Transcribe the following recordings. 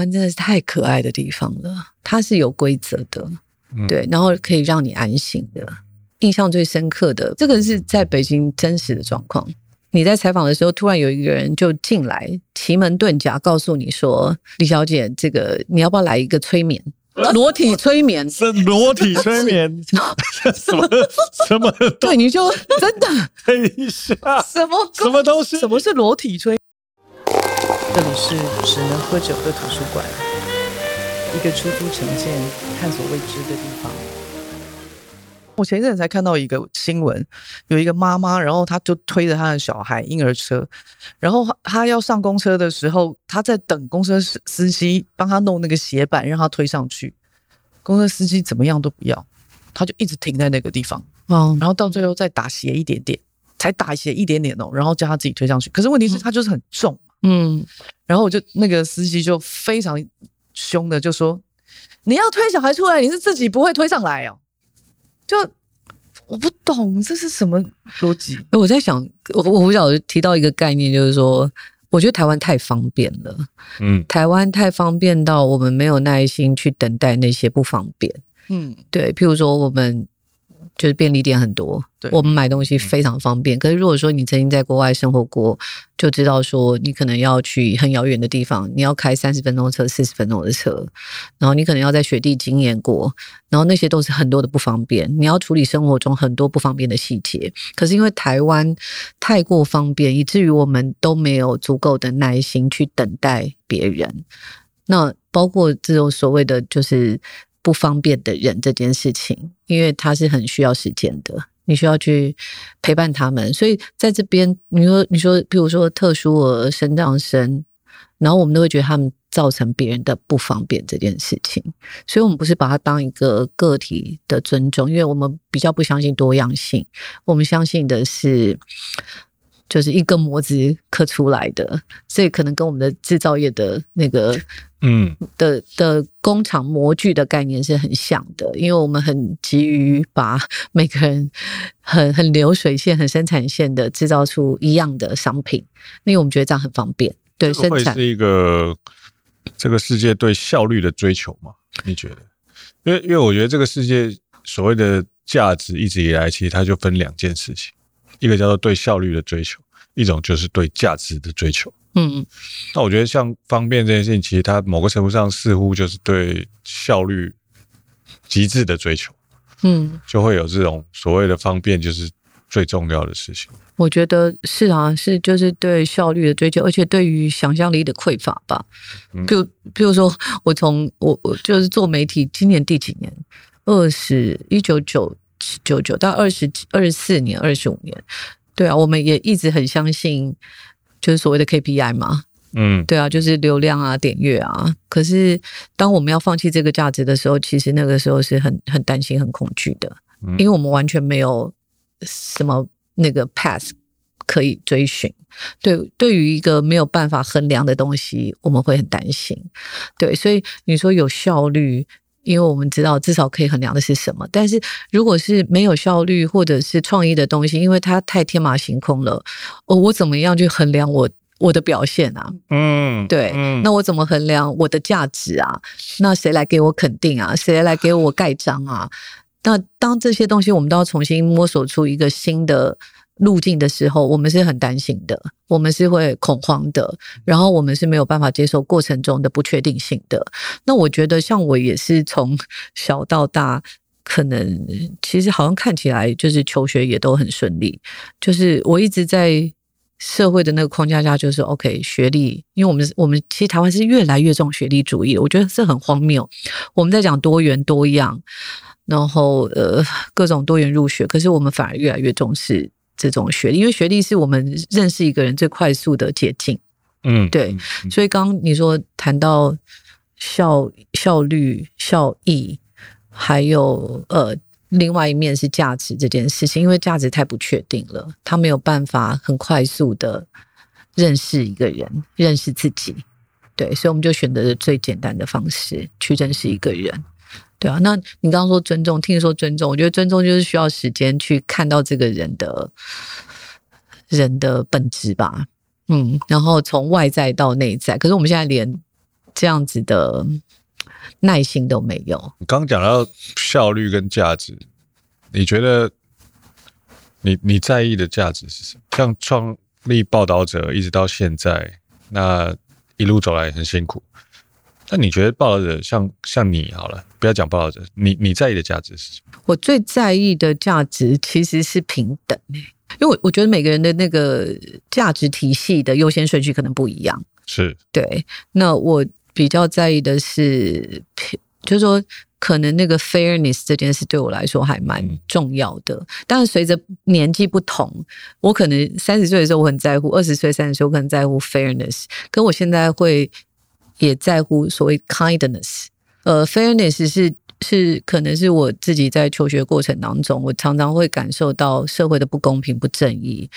湾真的是太可爱的地方了，它是有规则的，对，然后可以让你安心的。印象最深刻的，这个是在北京真实的状况。你在采访的时候，突然有一个人就进来，奇门遁甲告诉你说：“李小姐，这个你要不要来一个催眠？裸体催眠？是裸体催眠？什么什么？对，你就真的 等一下，什么什么东西？什么是裸体催？这里是只能喝酒的图书馆，一个出租成见、探索未知的地方。”我前一阵才看到一个新闻，有一个妈妈，然后她就推着她的小孩婴儿车，然后她要上公车的时候，她在等公车司机帮她弄那个斜板，让她推上去。公车司机怎么样都不要，她就一直停在那个地方。嗯，然后到最后再打斜一点点，才打斜一点点哦，然后叫她自己推上去。可是问题是她就是很重，嗯，然后我就那个司机就非常凶的就说：“你要推小孩出来，你是自己不会推上来哦。”就我不懂这是什么逻辑？我在想，我我不晓得提到一个概念，就是说，我觉得台湾太方便了，嗯，台湾太方便到我们没有耐心去等待那些不方便，嗯，对，譬如说我们。就是便利店很多，对，我们买东西非常方便。可是如果说你曾经在国外生活过，就知道说你可能要去很遥远的地方，你要开三十分钟的车、四十分钟的车，然后你可能要在雪地经验过，然后那些都是很多的不方便。你要处理生活中很多不方便的细节。可是因为台湾太过方便，以至于我们都没有足够的耐心去等待别人。那包括这种所谓的就是。不方便的人这件事情，因为他是很需要时间的，你需要去陪伴他们，所以在这边，你说，你说，比如说特殊儿、身障生，然后我们都会觉得他们造成别人的不方便这件事情，所以我们不是把它当一个个体的尊重，因为我们比较不相信多样性，我们相信的是。就是一个模子刻出来的，所以可能跟我们的制造业的那个，嗯，的的工厂模具的概念是很像的，因为我们很急于把 每个人很很流水线、很生产线的制造出一样的商品，因为我们觉得这样很方便。对，生产是一个这个世界对效率的追求嘛？你觉得？因为因为我觉得这个世界所谓的价值一直以来，其实它就分两件事情。一个叫做对效率的追求，一种就是对价值的追求。嗯，那我觉得像方便这件事情，其实它某个程度上似乎就是对效率极致的追求。嗯，就会有这种所谓的方便就是最重要的事情。我觉得是啊，是就是对效率的追求，而且对于想象力的匮乏吧。嗯，比如比如说我从我我就是做媒体，今年第几年？二十一九九。九九到二十二十四年、二十五年，对啊，我们也一直很相信，就是所谓的 KPI 嘛，嗯，对啊，就是流量啊、点阅啊。可是当我们要放弃这个价值的时候，其实那个时候是很很担心、很恐惧的，因为我们完全没有什么那个 path 可以追寻。对，对于一个没有办法衡量的东西，我们会很担心。对，所以你说有效率。因为我们知道至少可以衡量的是什么，但是如果是没有效率或者是创意的东西，因为它太天马行空了，哦我怎么样去衡量我我的表现啊？嗯，对，嗯，那我怎么衡量我的价值啊？那谁来给我肯定啊？谁来给我盖章啊？那当这些东西我们都要重新摸索出一个新的。路径的时候，我们是很担心的，我们是会恐慌的，然后我们是没有办法接受过程中的不确定性的。那我觉得，像我也是从小到大，可能其实好像看起来就是求学也都很顺利，就是我一直在社会的那个框架下，就是 OK 学历，因为我们我们其实台湾是越来越重学历主义，我觉得这很荒谬。我们在讲多元多样，然后呃各种多元入学，可是我们反而越来越重视。这种学历，因为学历是我们认识一个人最快速的捷径。嗯，对。所以刚刚你说谈到效效率、效益，还有呃，另外一面是价值这件事情，因为价值太不确定了，他没有办法很快速的认识一个人，认识自己。对，所以我们就选择了最简单的方式去认识一个人。对啊，那你刚刚说尊重，听你说尊重，我觉得尊重就是需要时间去看到这个人的人的本质吧。嗯，然后从外在到内在，可是我们现在连这样子的耐心都没有。你刚讲到效率跟价值，你觉得你你在意的价值是什么？像创立报道者一直到现在，那一路走来很辛苦。那你觉得报道者像像你好了，不要讲报道者，你你在意的价值是什么？我最在意的价值其实是平等，因为我我觉得每个人的那个价值体系的优先顺序可能不一样。是，对。那我比较在意的是平，就是说可能那个 fairness 这件事对我来说还蛮重要的。嗯、但是随着年纪不同，我可能三十岁的时候我很在乎，二十岁、三十岁我可能在乎 fairness，可我现在会。也在乎所谓 kindness，呃，fairness 是是可能是我自己在求学过程当中，我常常会感受到社会的不公平、不正义。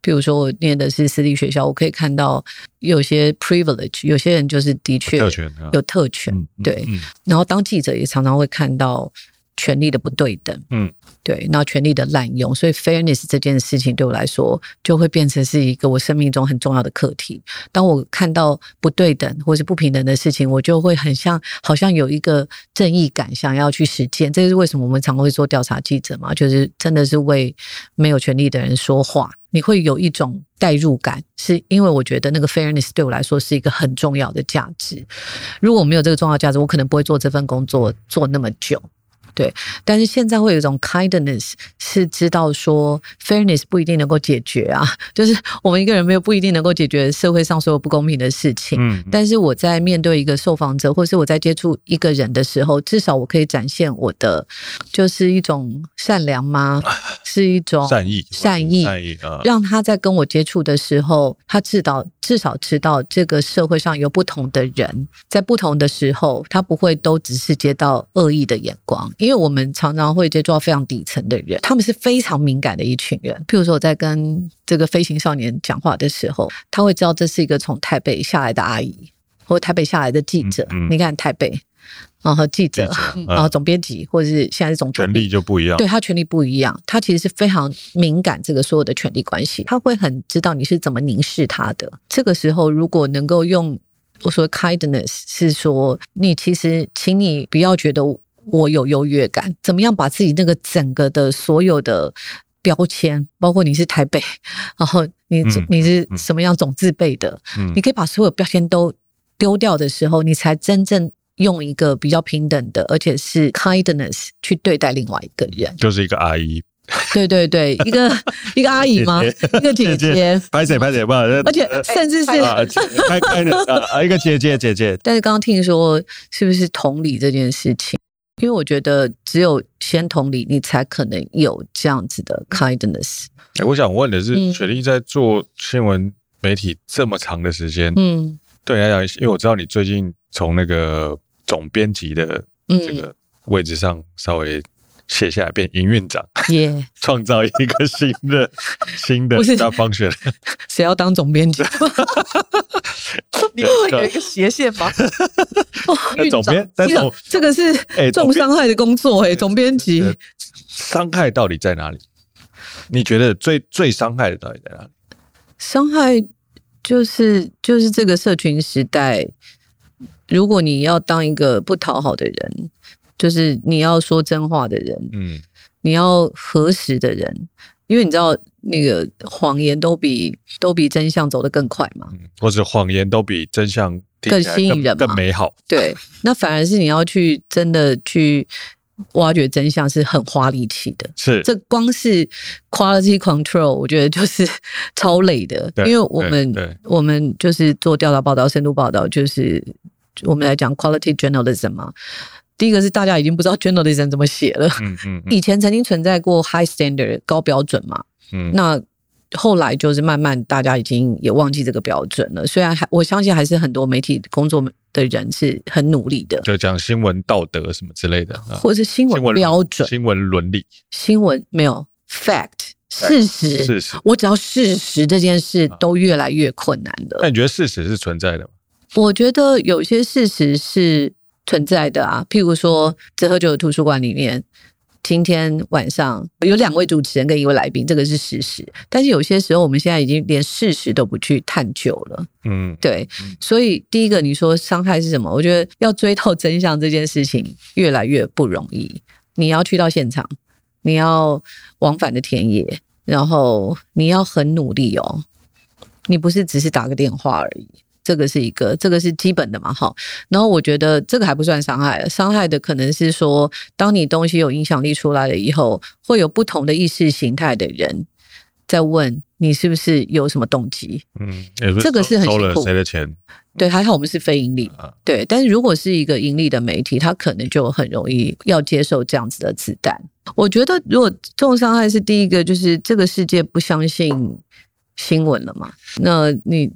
比如说，我念的是私立学校，我可以看到有些 privilege，有些人就是的确有特权，有特权，对。然后当记者也常常会看到。权力的不对等，嗯，对，那权力的滥用，所以 fairness 这件事情对我来说就会变成是一个我生命中很重要的课题。当我看到不对等或是不平等的事情，我就会很像好像有一个正义感想要去实践。这是为什么我们常会做调查记者嘛？就是真的是为没有权利的人说话，你会有一种代入感，是因为我觉得那个 fairness 对我来说是一个很重要的价值。如果我没有这个重要价值，我可能不会做这份工作做那么久。对，但是现在会有一种 kindness，是知道说 fairness 不一定能够解决啊，就是我们一个人没有不一定能够解决社会上所有不公平的事情。嗯，但是我在面对一个受访者，或是我在接触一个人的时候，至少我可以展现我的就是一种善良吗？是一种善意，善意，善意啊，让他在跟我接触的时候，他知道至少知道这个社会上有不同的人，在不同的时候，他不会都只是接到恶意的眼光。因为我们常常会接触到非常底层的人，他们是非常敏感的一群人。譬如说，我在跟这个飞行少年讲话的时候，他会知道这是一个从台北下来的阿姨，或台北下来的记者。嗯嗯、你看台北，然后记者，记者 嗯、然后总编辑，或者是现在是总编辑，权力就不一样。对，他权力不一样，他其实是非常敏感这个所有的权力关系，他会很知道你是怎么凝视他的。这个时候，如果能够用我说 kindness，是说你其实，请你不要觉得。我有优越感，怎么样把自己那个整个的所有的标签，包括你是台北，然后你你是什么样总自备的，你可以把所有标签都丢掉的时候，你才真正用一个比较平等的，而且是 kindness 去对待另外一个人，就是一个阿姨，对对对，一个 一个阿姨吗？一个姐姐，拍谁拍谁不好，而且甚至是开开的啊，一个姐姐姐姐。但是刚刚听说，是不是同理这件事情？因为我觉得只有先同理，你才可能有这样子的 kindness。欸，我想问的是，雪莉在做新闻媒体这么长的时间，嗯，对你来讲，因为我知道你最近从那个总编辑的这个位置上稍微卸下来，变营运长，耶，创造一个新的新的大方向。谁要当总编辑？你会有一个斜线吗？哦，总编，这个是重伤害的工作哎，总编辑，伤害到底在哪里？你觉得最最伤害的到底在哪里？伤害就是就是这个社群时代，如果你要当一个不讨好的人，就是你要说真话的人，嗯，你要核实的人。因为你知道，那个谎言都比都比真相走得更快嘛，或者谎言都比真相更，更吸引人、更美好。对，那反而是你要去真的去挖掘真相，是很花力气的。是，这光是 quality control，我觉得就是 超累的。因为我们我们就是做调查报道、深度报道，就是我们来讲 quality journalism 嘛。第一个是大家已经不知道 journalism 怎么写了。嗯嗯。以前曾经存在过 high standard 高标准嘛。嗯。那后来就是慢慢大家已经也忘记这个标准了。虽然还我相信还是很多媒体工作的人是很努力的。就讲新闻道德什么之类的，或者是新闻标准、新闻伦理、新闻没有 fact 事实。事实。我只要事实这件事都越来越困难了。那你觉得事实是存在的吗？我觉得有些事实是。存在的啊，譬如说，泽和九的图书馆里面，今天晚上有两位主持人跟一位来宾，这个是事实。但是有些时候，我们现在已经连事实都不去探究了。嗯，对。所以第一个，你说伤害是什么？我觉得要追到真相这件事情越来越不容易。你要去到现场，你要往返的田野，然后你要很努力哦。你不是只是打个电话而已。这个是一个，这个是基本的嘛，哈。然后我觉得这个还不算伤害，伤害的可能是说，当你东西有影响力出来了以后，会有不同的意识形态的人在问你是不是有什么动机。嗯，这个是很辛苦。收了谁的钱？对，还好我们是非盈利。啊、对，但是如果是一个盈利的媒体，他可能就很容易要接受这样子的子弹。我觉得，如果这种伤害是第一个，就是这个世界不相信新闻了嘛？那你。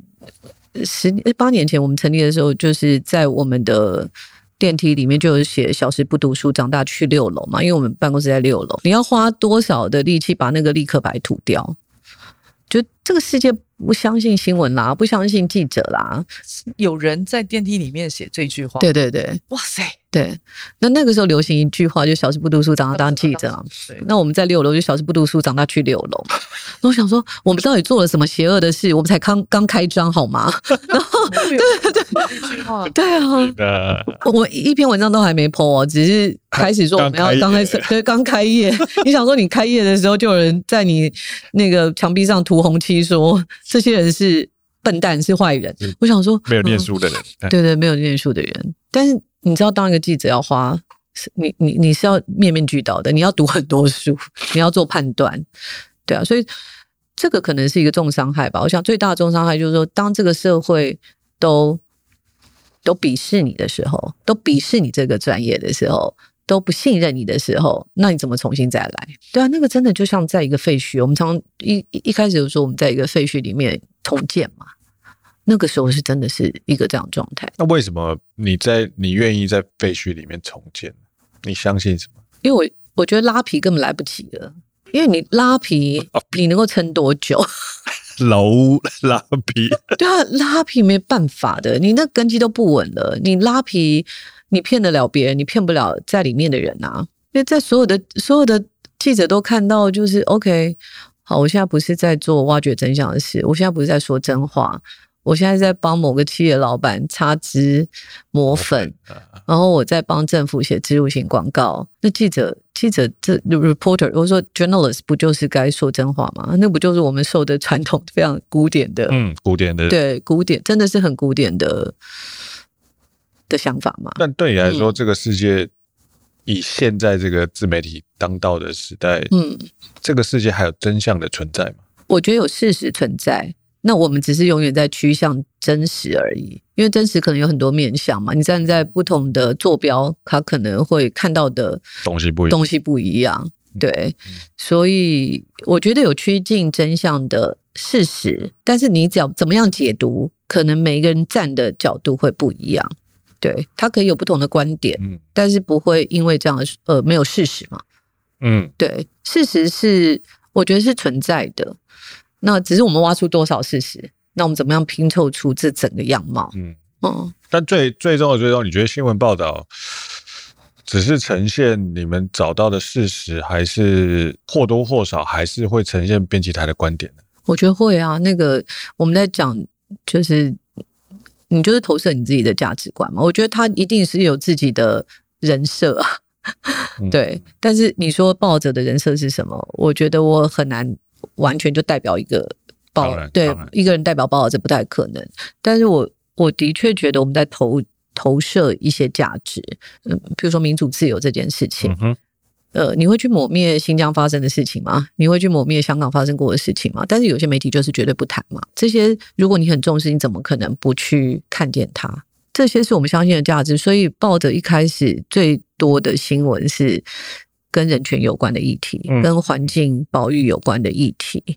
十八年前我们成立的时候，就是在我们的电梯里面就有写“小时不读书，长大去六楼”嘛，因为我们办公室在六楼。你要花多少的力气把那个立刻白涂掉？就这个世界不相信新闻啦，不相信记者啦。有人在电梯里面写这句话。对对对，哇塞！对，那那个时候流行一句话，就小时不读书，长大当记者。那我们在六楼，就小时不读书，长大去六楼。我想说，我们到底做了什么邪恶的事？我们才刚刚开张，好吗？然后，对对对，对啊，我一篇文章都还没 po 哦，只是开始说我们要刚开始，对，刚开业。你想说，你开业的时候就有人在你那个墙壁上涂红漆，说这些人是笨蛋，是坏人。我想说，没有念书的人，对对，没有念书的人，但是。你知道，当一个记者要花，你你你是要面面俱到的，你要读很多书，你要做判断，对啊，所以这个可能是一个重伤害吧。我想最大的重伤害就是说，当这个社会都都鄙视你的时候，都鄙视你这个专业的时候，都不信任你的时候，那你怎么重新再来？对啊，那个真的就像在一个废墟，我们常一一开始就说我们在一个废墟里面重建嘛。那个时候是真的是一个这样状态。那为什么你在你愿意在废墟里面重建？你相信什么？因为我我觉得拉皮根本来不及了。因为你拉皮，你能够撑多久？老 拉皮。对啊，拉皮没办法的，你那根基都不稳了。你拉皮，你骗得了别人，你骗不了在里面的人啊。因为在所有的所有的记者都看到，就是 OK。好，我现在不是在做挖掘真相的事，我现在不是在说真话。我现在在帮某个企业老板擦脂抹粉，然后我在帮政府写植入性广告。那记者，记者这 reporter，我说 journalist 不就是该说真话吗？那不就是我们受的传统非常古典的，嗯，古典的，对，古典真的是很古典的的想法吗？但对你来说，嗯、这个世界以现在这个自媒体当道的时代，嗯，这个世界还有真相的存在吗？我觉得有事实存在。那我们只是永远在趋向真实而已，因为真实可能有很多面向嘛。你站在不同的坐标，它可能会看到的东西不一样，东西不一样。对，所以我觉得有趋近真相的事实，但是你只要怎么样解读，可能每一个人站的角度会不一样。对，他可以有不同的观点，但是不会因为这样呃没有事实嘛。嗯，对，事实是我觉得是存在的。那只是我们挖出多少事实？那我们怎么样拼凑出这整个样貌？嗯嗯。但最最终的最终，你觉得新闻报道只是呈现你们找到的事实，还是或多或少还是会呈现编辑台的观点呢？我觉得会啊。那个我们在讲，就是你就是投射你自己的价值观嘛。我觉得他一定是有自己的人设啊。对。嗯、但是你说报者的人设是什么？我觉得我很难。完全就代表一个报，对一个人代表报道，这不太可能。但是我我的确觉得我们在投投射一些价值，嗯，比如说民主自由这件事情，嗯、呃，你会去抹灭新疆发生的事情吗？你会去抹灭香港发生过的事情吗？但是有些媒体就是绝对不谈嘛。这些如果你很重视，你怎么可能不去看见它？这些是我们相信的价值。所以报的一开始最多的新闻是。跟人权有关的议题，跟环境保育有关的议题，嗯、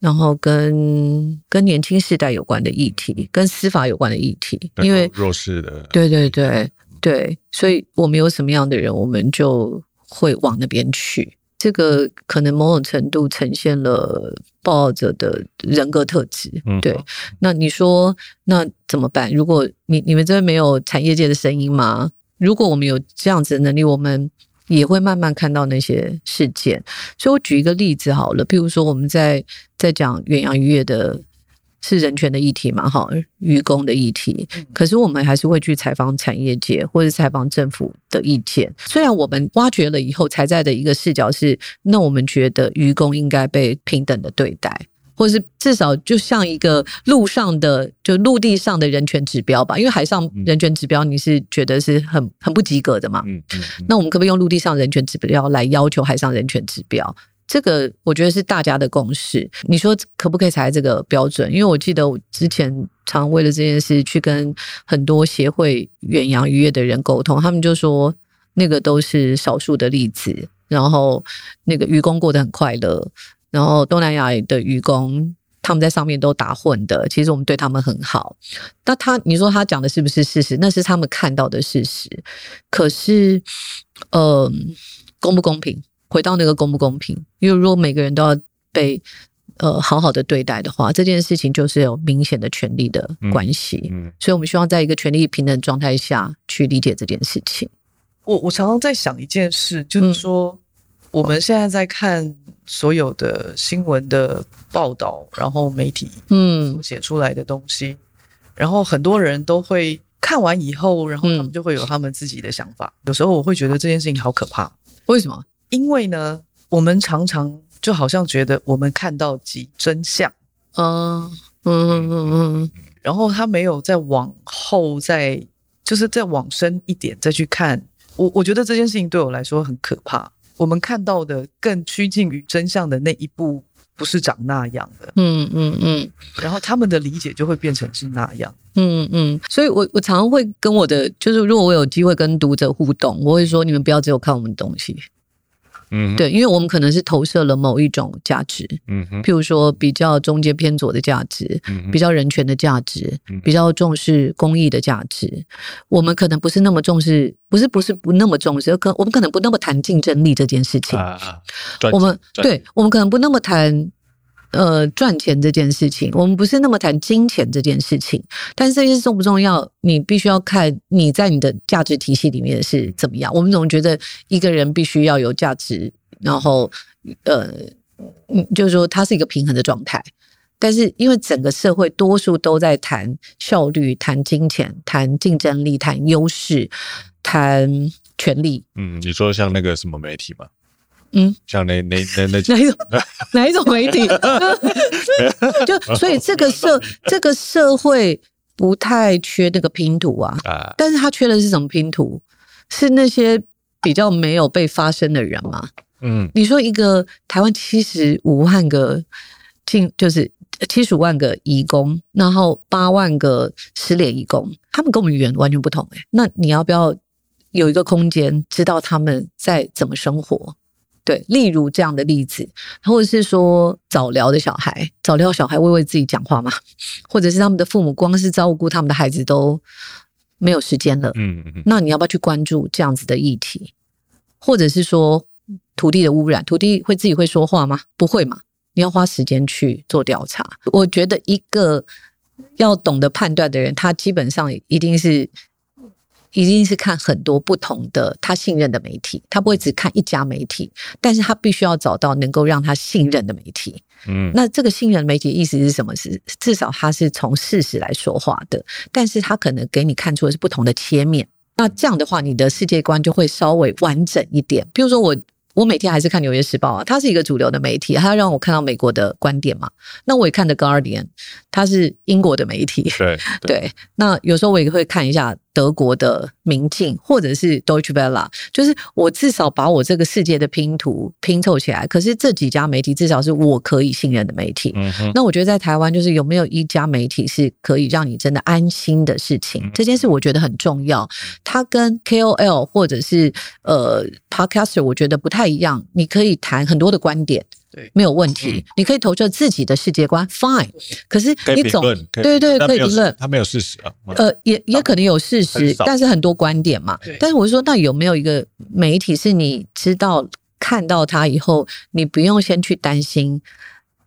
然后跟跟年轻世代有关的议题，跟司法有关的议题，因为弱势的，对对对对，所以我们有什么样的人，我们就会往那边去。这个可能某种程度呈现了报道者的人格特质。对，那你说那怎么办？如果你你们这边没有产业界的声音吗？如果我们有这样子的能力，我们也会慢慢看到那些事件。所以我举一个例子好了，譬如说我们在在讲远洋渔业的。是人权的议题嘛？哈，渔工的议题。可是我们还是会去采访产业界，或者采访政府的意见。虽然我们挖掘了以后，才在的一个视角是，那我们觉得渔工应该被平等的对待，或是至少就像一个陆上的，就陆地上的人权指标吧。因为海上人权指标你是觉得是很很不及格的嘛？嗯嗯。那我们可不可以用陆地上人权指标来要求海上人权指标？这个我觉得是大家的共识。你说可不可以采这个标准？因为我记得我之前常为了这件事去跟很多协会远洋渔业的人沟通，他们就说那个都是少数的例子。然后那个渔工过得很快乐，然后东南亚的渔工他们在上面都打混的，其实我们对他们很好。那他你说他讲的是不是事实？那是他们看到的事实。可是，呃，公不公平？回到那个公不公平，因为如果每个人都要被呃好好的对待的话，这件事情就是有明显的权利的关系。嗯，嗯，所以我们希望在一个权利平等状态下去理解这件事情。我我常常在想一件事，就是说、嗯、我们现在在看所有的新闻的报道，然后媒体嗯写出来的东西、嗯，然后很多人都会看完以后，然后他们就会有他们自己的想法。嗯、有时候我会觉得这件事情好可怕，为什么？因为呢，我们常常就好像觉得我们看到即真相，嗯嗯嗯嗯，然后他没有再往后再，就是再往深一点再去看。我我觉得这件事情对我来说很可怕。我们看到的更趋近于真相的那一步，不是长那样的。嗯嗯嗯，然后他们的理解就会变成是那样。嗯嗯，所以我我常常会跟我的，就是如果我有机会跟读者互动，我会说，你们不要只有看我们东西。嗯，对，因为我们可能是投射了某一种价值，嗯哼，譬如说比较中间偏左的价值，嗯，比较人权的价值，嗯，比较重视公益的价值，我们可能不是那么重视，不是不是不那么重视，可我们可能不那么谈竞争力这件事情。啊，我们对，我们可能不那么谈。呃，赚钱这件事情，我们不是那么谈金钱这件事情，但是这件事重不重要，你必须要看你在你的价值体系里面是怎么样。我们总觉得一个人必须要有价值，然后呃，就是说它是一个平衡的状态。但是因为整个社会多数都在谈效率、谈金钱、谈竞争力、谈优势、谈权力。嗯，你说像那个什么媒体吗？嗯，像哪哪哪哪哪一种 哪一种媒体？就所以这个社这个社会不太缺那个拼图啊，啊，但是他缺的是什么拼图？是那些比较没有被发声的人吗？嗯，你说一个台湾七十五万个进就是七十五万个移工，然后八万个失联移工，他们跟我们语言完全不同哎、欸，那你要不要有一个空间知道他们在怎么生活？对，例如这样的例子，或者是说早疗的小孩，早疗小孩会为自己讲话吗？或者是他们的父母光是照顾他们的孩子都没有时间了，嗯，那你要不要去关注这样子的议题？或者是说土地的污染，土地会自己会说话吗？不会嘛？你要花时间去做调查。我觉得一个要懂得判断的人，他基本上一定是。一定是看很多不同的他信任的媒体，他不会只看一家媒体，但是他必须要找到能够让他信任的媒体。嗯，那这个信任媒体意思是什么？是至少他是从事实来说话的，但是他可能给你看出的是不同的切面。那这样的话，你的世界观就会稍微完整一点。比如说我。我每天还是看《纽约时报》啊，它是一个主流的媒体，它让我看到美国的观点嘛。那我也看《The Guardian》，它是英国的媒体。对对，对。那有时候我也会看一下德国的《明镜》或者是 Deutsche Welle，就是我至少把我这个世界的拼图拼凑起来。可是这几家媒体至少是我可以信任的媒体。嗯。那我觉得在台湾，就是有没有一家媒体是可以让你真的安心的事情，这件事我觉得很重要。它跟 KOL 或者是呃 Podcaster，我觉得。不太一样，你可以谈很多的观点，对，没有问题。嗯、你可以投射自己的世界观，fine。可是你总对对可以评论，他没有事实啊。呃，也也可能有事实，但是很多观点嘛。但是我是说，那有没有一个媒体是你知道看到他以后，你不用先去担心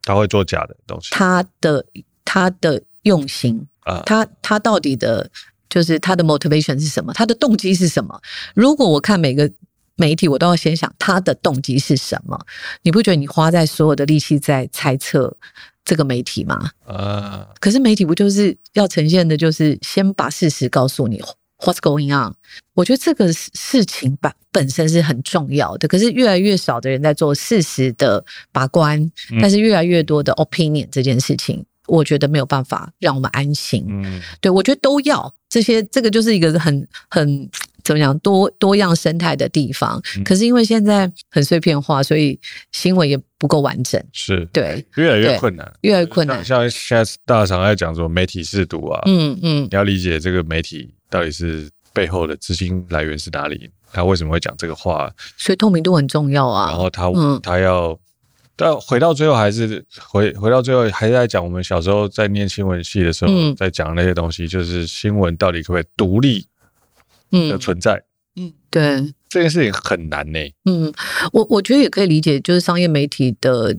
他会做假的东西，他的他的用心啊，他他到底的，就是他的 motivation 是什么，他的动机是什么？如果我看每个。媒体，我都要先想他的动机是什么。你不觉得你花在所有的力气在猜测这个媒体吗？啊！可是媒体不就是要呈现的，就是先把事实告诉你。What's going on？我觉得这个事情本本身是很重要的，可是越来越少的人在做事实的把关，但是越来越多的 opinion 这件事情，我觉得没有办法让我们安心。嗯，对，我觉得都要这些，这个就是一个很很怎么讲多多样生态的地方。可是因为现在很碎片化，所以新闻也不够完整。是对，越来越困难，越来越困难。像现在大常在讲说媒体识读啊，嗯嗯，你要理解这个媒体。到底是背后的资金来源是哪里？他为什么会讲这个话？所以透明度很重要啊。然后他、嗯、他要，但回到最后还是回回到最后还是在讲我们小时候在念新闻系的时候、嗯、在讲那些东西，就是新闻到底可不可以独立的存在？嗯，对，这件事情很难呢、欸。嗯，我我觉得也可以理解，就是商业媒体的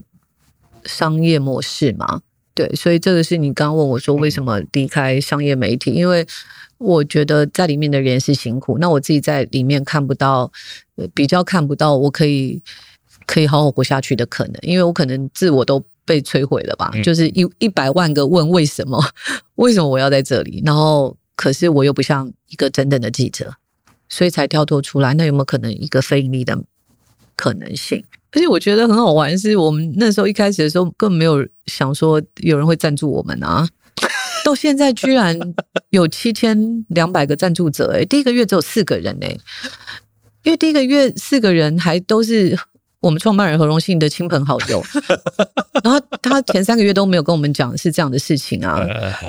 商业模式嘛。对，所以这个是你刚刚问我说为什么离开商业媒体，因为。我觉得在里面的人是辛苦，那我自己在里面看不到，比较看不到我可以可以好好活下去的可能，因为我可能自我都被摧毁了吧，嗯、就是一一百万个问为什么，为什么我要在这里，然后可是我又不像一个真正的记者，所以才跳脱出来。那有没有可能一个非盈利的可能性？而且我觉得很好玩，是我们那时候一开始的时候根本没有想说有人会赞助我们啊。到现在居然有七千两百个赞助者哎，第一个月只有四个人哎，因为第一个月四个人还都是我们创办人何荣信的亲朋好友，然后他前三个月都没有跟我们讲是这样的事情啊，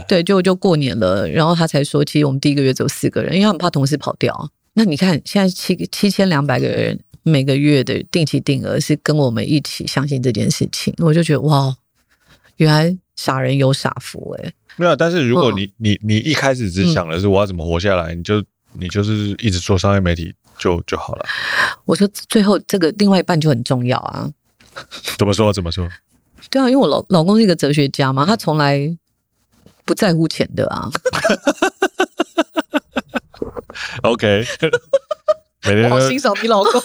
对，就就过年了，然后他才说，其实我们第一个月只有四个人，因为他们怕同事跑掉。那你看现在七七千两百个人每个月的定期定额是跟我们一起相信这件事情，我就觉得哇，原来傻人有傻福哎。没有，但是如果你、嗯、你你一开始只想的是我要怎么活下来，嗯、你就你就是一直做商业媒体就就好了。我说最后这个另外一半就很重要啊。怎么说？怎么说？对啊，因为我老老公是一个哲学家嘛，他从来不在乎钱的啊。OK，每天好欣赏你老公，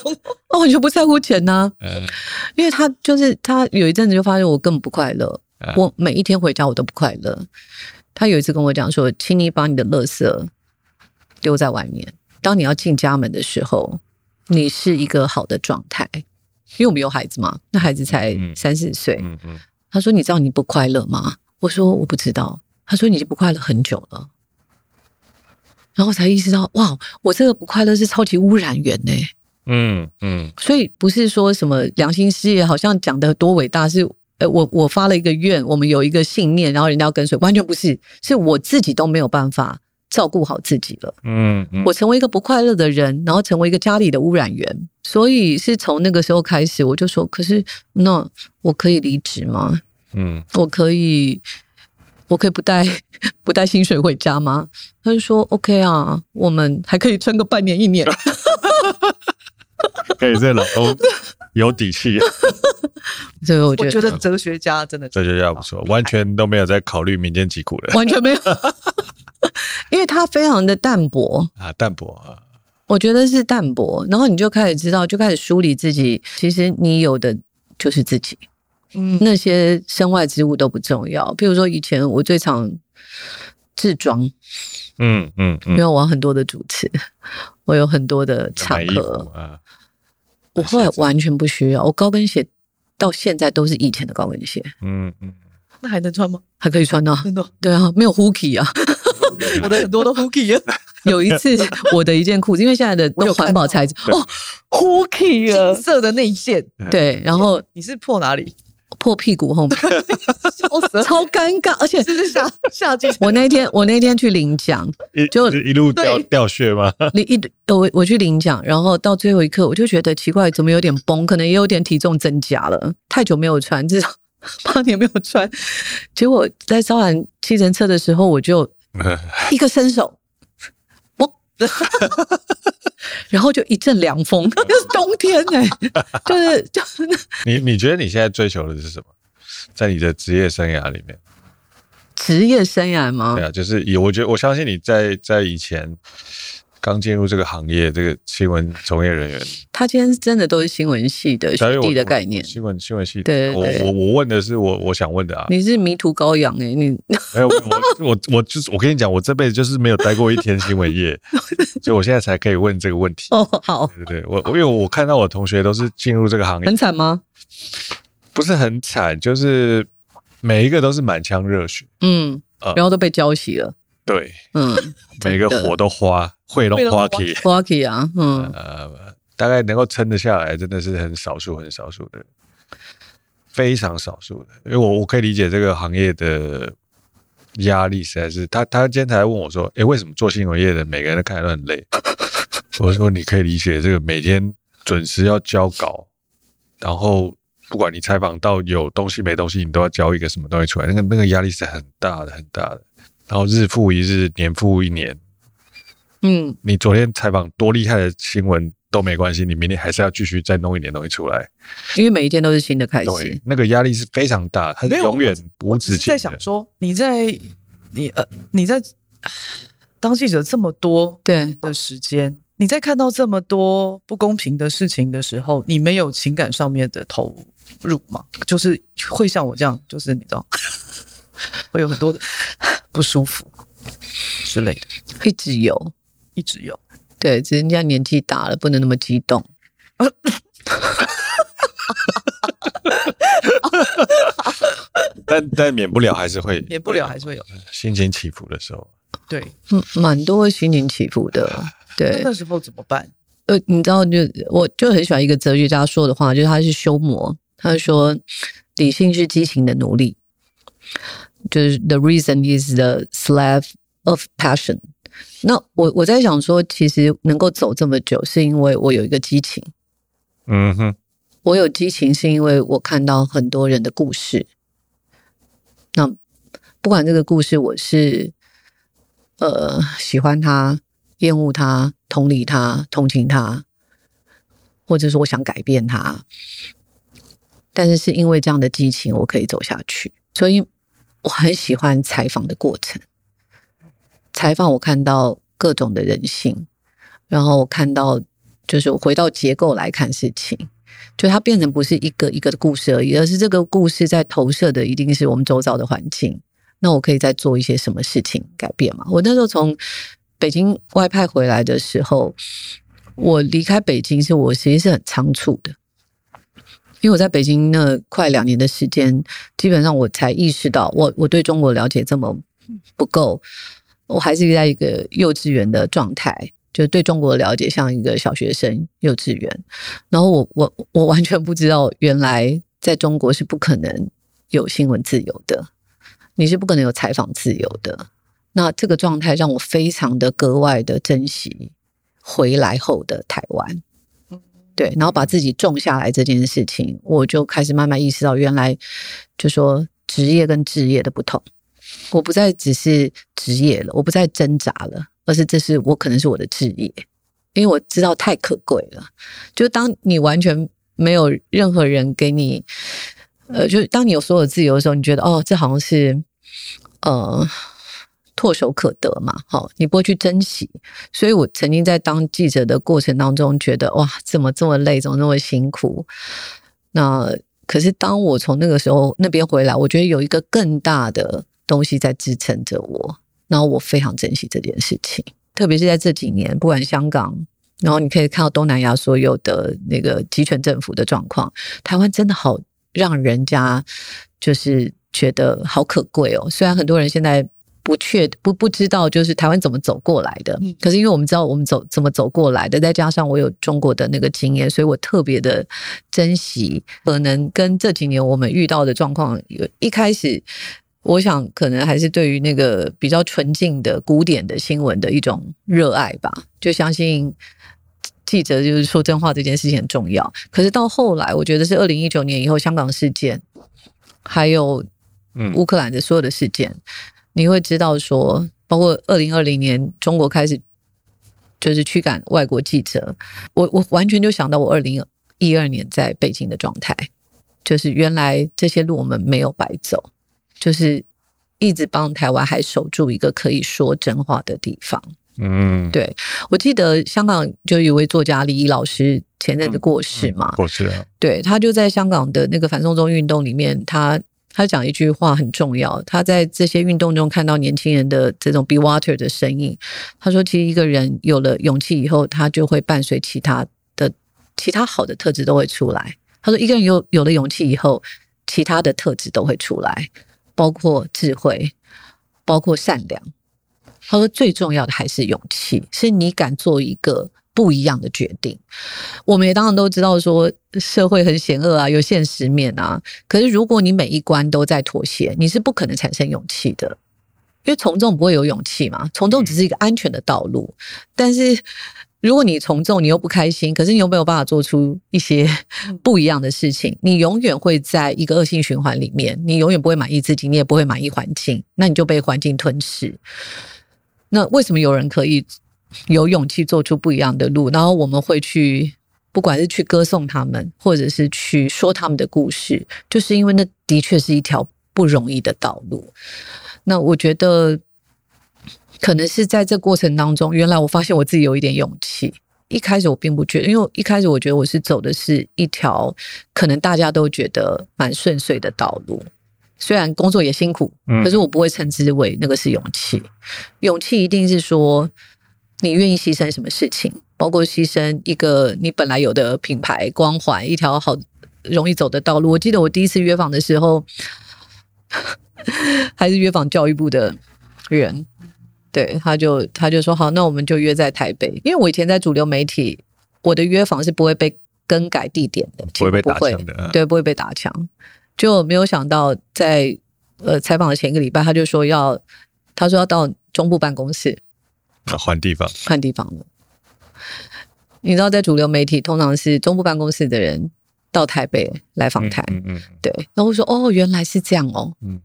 我完全不在乎钱呐、啊。嗯，因为他就是他有一阵子就发现我根本不快乐。我每一天回家我都不快乐。他有一次跟我讲说：“请你把你的垃圾丢在外面。当你要进家门的时候，你是一个好的状态。因为我们有孩子嘛，那孩子才三四岁。嗯嗯。他说：你知道你不快乐吗？我说我不知道。他说你不快乐很久了。然后才意识到，哇，我这个不快乐是超级污染源呢。嗯嗯。所以不是说什么良心事业，好像讲的多伟大是呃。我我发了一个愿，我们有一个信念，然后人家要跟随，完全不是，是我自己都没有办法照顾好自己了。嗯，嗯，我成为一个不快乐的人，然后成为一个家里的污染源，所以是从那个时候开始，我就说，可是那我可以离职吗？嗯，我可以，我可以不带 不带薪水回家吗？他就说 OK 啊，我们还可以撑个半年一年。可以，这老公有底气。这个我觉得，我觉得哲学家真的哲学家不错，完全都没有在考虑民间疾苦的，完全没有，因为他非常的淡薄啊，淡薄啊，我觉得是淡薄。然后你就开始知道，就开始梳理自己，其实你有的就是自己，嗯，那些身外之物都不重要。比如说以前我最常自装，嗯嗯，因为我很多的主持，我有很多的场合啊。我后来完全不需要，我高跟鞋到现在都是以前的高跟鞋。嗯嗯，那还能穿吗？还可以穿啊，真的？对啊，没有 hooky 啊，我的很多都 hooky 啊。有一次，我的一件裤子，因为现在的都环保材质哦，hooky 啊，金色的那一件。对，然后你是破哪里？破屁股后面，超尴尬，而且是下下季。我那天我那天去领奖，就一路掉掉血吗？你一我我去领奖，然后到最后一刻，我就觉得奇怪，怎么有点崩？可能也有点体重增加了，太久没有穿，至少八年没有穿。结果在招揽计程车的时候，我就 一个伸手。然后就一阵凉风，冬天哎、欸，就是就是。你你觉得你现在追求的是什么？在你的职业生涯里面，职业生涯吗？对啊，就是以我觉得我相信你在在以前刚进入这个行业，这个新闻从业人员，他今天真的都是新闻系的学弟的概念，新闻新闻系。对，我我我问的是我我想问的啊，你是迷途羔羊哎、欸，你没有我我我就是我跟你讲，我这辈子就是没有待过一天新闻业，所以我现在才可以问这个问题。哦，好，对对，我因为我看到我同学都是进入这个行业，很惨吗？不是很惨，就是每一个都是满腔热血，嗯，然后都被浇熄了。对，嗯，每个火都花，会弄花起，花起啊，嗯，呃，大概能够撑得下来，真的是很少数，很少数的，非常少数的。因为我我可以理解这个行业的压力，实在是他他今天才问我说，哎，为什么做新闻业的每个人都看起来都很累？我说你可以理解这个每天准时要交稿，然后不管你采访到有东西没东西，你都要交一个什么东西出来，那个那个压力是很大的，很大的。然后日复一日，年复一年。嗯，你昨天采访多厉害的新闻都没关系，你明天还是要继续再弄一点东西出来，因为每一天都是新的开始。对，那个压力是非常大，它是永远无止境的。在想说，你在你呃你在当记者这么多对的时间，你在看到这么多不公平的事情的时候，你没有情感上面的投入吗？就是会像我这样，就是你知道。会有很多的不舒服之类的，一直有，一直有。对，只是人家年纪大了，不能那么激动。但但免不了还是会，免不了还是会有心情起伏的时候。对，嗯，蛮多心情起伏的。对，那时候怎么办？呃，你知道，就我就很喜欢一个哲学家说的话，就是他是修魔，他说理性是激情的奴隶。就是 the reason is the slave of passion。那我我在想说，其实能够走这么久，是因为我有一个激情。嗯哼，我有激情是因为我看到很多人的故事。那不管这个故事我是呃喜欢他、厌恶他、同理他、同情他，或者说我想改变他，但是是因为这样的激情，我可以走下去。所以。我很喜欢采访的过程，采访我看到各种的人性，然后我看到就是回到结构来看事情，就它变成不是一个一个的故事而已，而是这个故事在投射的一定是我们周遭的环境。那我可以再做一些什么事情改变吗？我那时候从北京外派回来的时候，我离开北京是我其实是很仓促的。因为我在北京那快两年的时间，基本上我才意识到我，我我对中国了解这么不够，我还是在一个幼稚园的状态，就对中国的了解像一个小学生幼稚园。然后我我我完全不知道，原来在中国是不可能有新闻自由的，你是不可能有采访自由的。那这个状态让我非常的格外的珍惜回来后的台湾。对，然后把自己种下来这件事情，我就开始慢慢意识到，原来就说职业跟志业的不同，我不再只是职业了，我不再挣扎了，而是这是我可能是我的职业，因为我知道太可贵了。就当你完全没有任何人给你，呃，就是当你有所有自由的时候，你觉得哦，这好像是，呃。唾手可得嘛，好，你不会去珍惜，所以我曾经在当记者的过程当中，觉得哇，怎么这么累，怎么那么辛苦？那可是当我从那个时候那边回来，我觉得有一个更大的东西在支撑着我，然后我非常珍惜这件事情，特别是在这几年，不管香港，然后你可以看到东南亚所有的那个集权政府的状况，台湾真的好让人家就是觉得好可贵哦，虽然很多人现在。不确不不知道，就是台湾怎么走过来的。可是因为我们知道我们走怎么走过来的，再加上我有中国的那个经验，所以我特别的珍惜。可能跟这几年我们遇到的状况有，一开始我想可能还是对于那个比较纯净的古典的新闻的一种热爱吧，就相信记者就是说真话这件事情很重要。可是到后来，我觉得是二零一九年以后香港事件，还有乌克兰的所有的事件。嗯你会知道说，包括二零二零年中国开始就是驱赶外国记者，我我完全就想到我二零一二年在北京的状态，就是原来这些路我们没有白走，就是一直帮台湾还守住一个可以说真话的地方。嗯，对，我记得香港就有一位作家李毅老师前阵子过世嘛，过世了。对，他就在香港的那个反送中运动里面，他他讲一句话很重要，他在这些运动中看到年轻人的这种 be water 的身影。他说，其实一个人有了勇气以后，他就会伴随其他的其他好的特质都会出来。他说，一个人有有了勇气以后，其他的特质都会出来，包括智慧，包括善良。他说：“最重要的还是勇气，是你敢做一个不一样的决定。我们也当然都知道，说社会很险恶啊，有现实面啊。可是如果你每一关都在妥协，你是不可能产生勇气的，因为从众不会有勇气嘛。从众只是一个安全的道路，但是如果你从众，你又不开心，可是你又没有办法做出一些不一样的事情，你永远会在一个恶性循环里面。你永远不会满意自己，你也不会满意环境，那你就被环境吞噬。”那为什么有人可以有勇气做出不一样的路？然后我们会去，不管是去歌颂他们，或者是去说他们的故事，就是因为那的确是一条不容易的道路。那我觉得，可能是在这过程当中，原来我发现我自己有一点勇气。一开始我并不觉得，因为一开始我觉得我是走的是一条可能大家都觉得蛮顺遂的道路。虽然工作也辛苦，可是我不会称之为那个是勇气。勇气一定是说你愿意牺牲什么事情，包括牺牲一个你本来有的品牌光环，一条好容易走的道路。我记得我第一次约访的时候，还是约访教育部的人，对，他就他就说好，那我们就约在台北，因为我以前在主流媒体，我的约访是不会被更改地点的，不会被打枪的，对，不会被打枪。就没有想到在，呃采访的前一个礼拜，他就说要，他说要到中部办公室，啊，换地方，换地方了。你知道，在主流媒体，通常是中部办公室的人到台北来访谈，嗯嗯，嗯，对。然后我说，哦，原来是这样哦，嗯，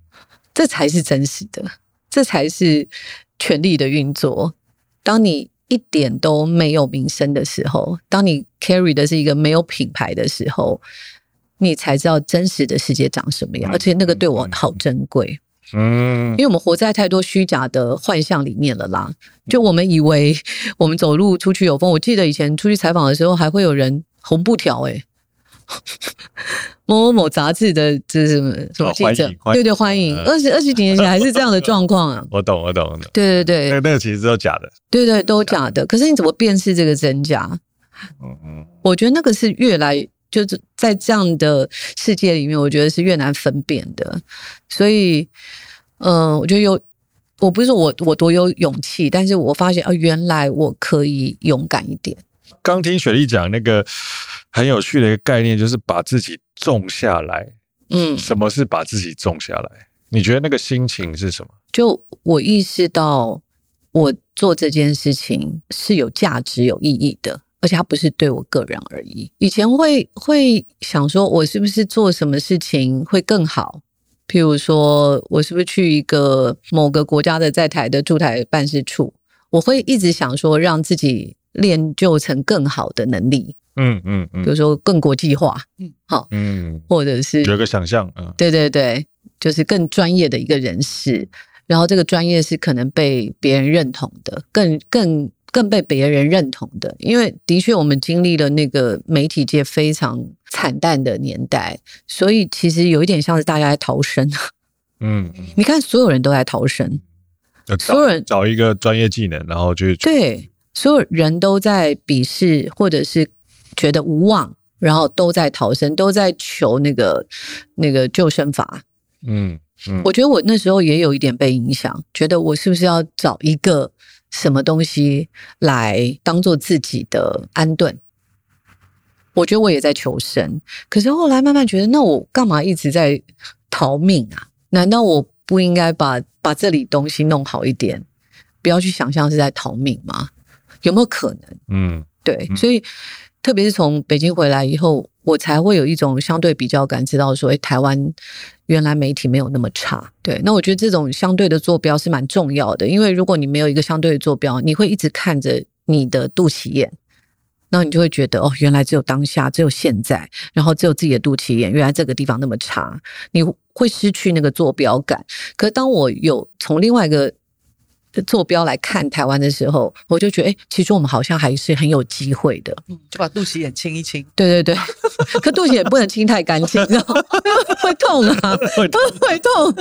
这才是真实的，这才是权力的运作。当你一点都没有名声的时候，当你 carry 的是一个没有品牌的时候。你才知道真实的世界长什么样，而且那个对我好珍贵。嗯，因为我们活在太多虚假的幻象里面了啦。就我们以为我们走路出去有风，我记得以前出去采访的时候，还会有人红布条哎，某 某某杂志的这是什么什么记者？对对，欢迎。二十二十几年前还是这样的 状况啊。我懂，我懂，我懂。对对对，那那个其实都是假的。对对，都假的。可是你怎么辨识这个真假？嗯嗯，我觉得那个是越来。就是在这样的世界里面，我觉得是越难分辨的。所以，嗯、呃，我觉得有，我不是说我我多有勇气，但是我发现啊，原来我可以勇敢一点。刚听雪莉讲那个很有趣的一个概念，就是把自己种下来。嗯，什么是把自己种下来？你觉得那个心情是什么？就我意识到，我做这件事情是有价值、有意义的。而且它不是对我个人而已。以前会会想说，我是不是做什么事情会更好？譬如说，我是不是去一个某个国家的在台的驻台办事处？我会一直想说，让自己练就成更好的能力。嗯嗯嗯，比如说更国际化。嗯，好。嗯，或者是有个想象。嗯，对对对，就是更专业的一个人士。然后这个专业是可能被别人认同的，更更。更被别人认同的，因为的确我们经历了那个媒体界非常惨淡的年代，所以其实有一点像是大家在逃生。嗯，你看所有人都在逃生，所有人找一个专业技能，然后就对，所有人都在鄙视或者是觉得无望，然后都在逃生，都在求那个那个救生筏。嗯嗯，我觉得我那时候也有一点被影响，觉得我是不是要找一个。什么东西来当做自己的安顿？我觉得我也在求生，可是后来慢慢觉得，那我干嘛一直在逃命啊？难道我不应该把把这里东西弄好一点？不要去想象是在逃命吗？有没有可能？嗯，对，所以特别是从北京回来以后，我才会有一种相对比较感，知道说，哎，台湾。原来媒体没有那么差，对。那我觉得这种相对的坐标是蛮重要的，因为如果你没有一个相对的坐标，你会一直看着你的肚脐眼，那你就会觉得哦，原来只有当下，只有现在，然后只有自己的肚脐眼，原来这个地方那么差，你会失去那个坐标感。可是当我有从另外一个坐标来看台湾的时候，我就觉得，哎、欸，其实我们好像还是很有机会的。嗯，就把肚脐眼清一清。对对对，可肚脐眼不能清太干净，会痛啊，会痛，会痛，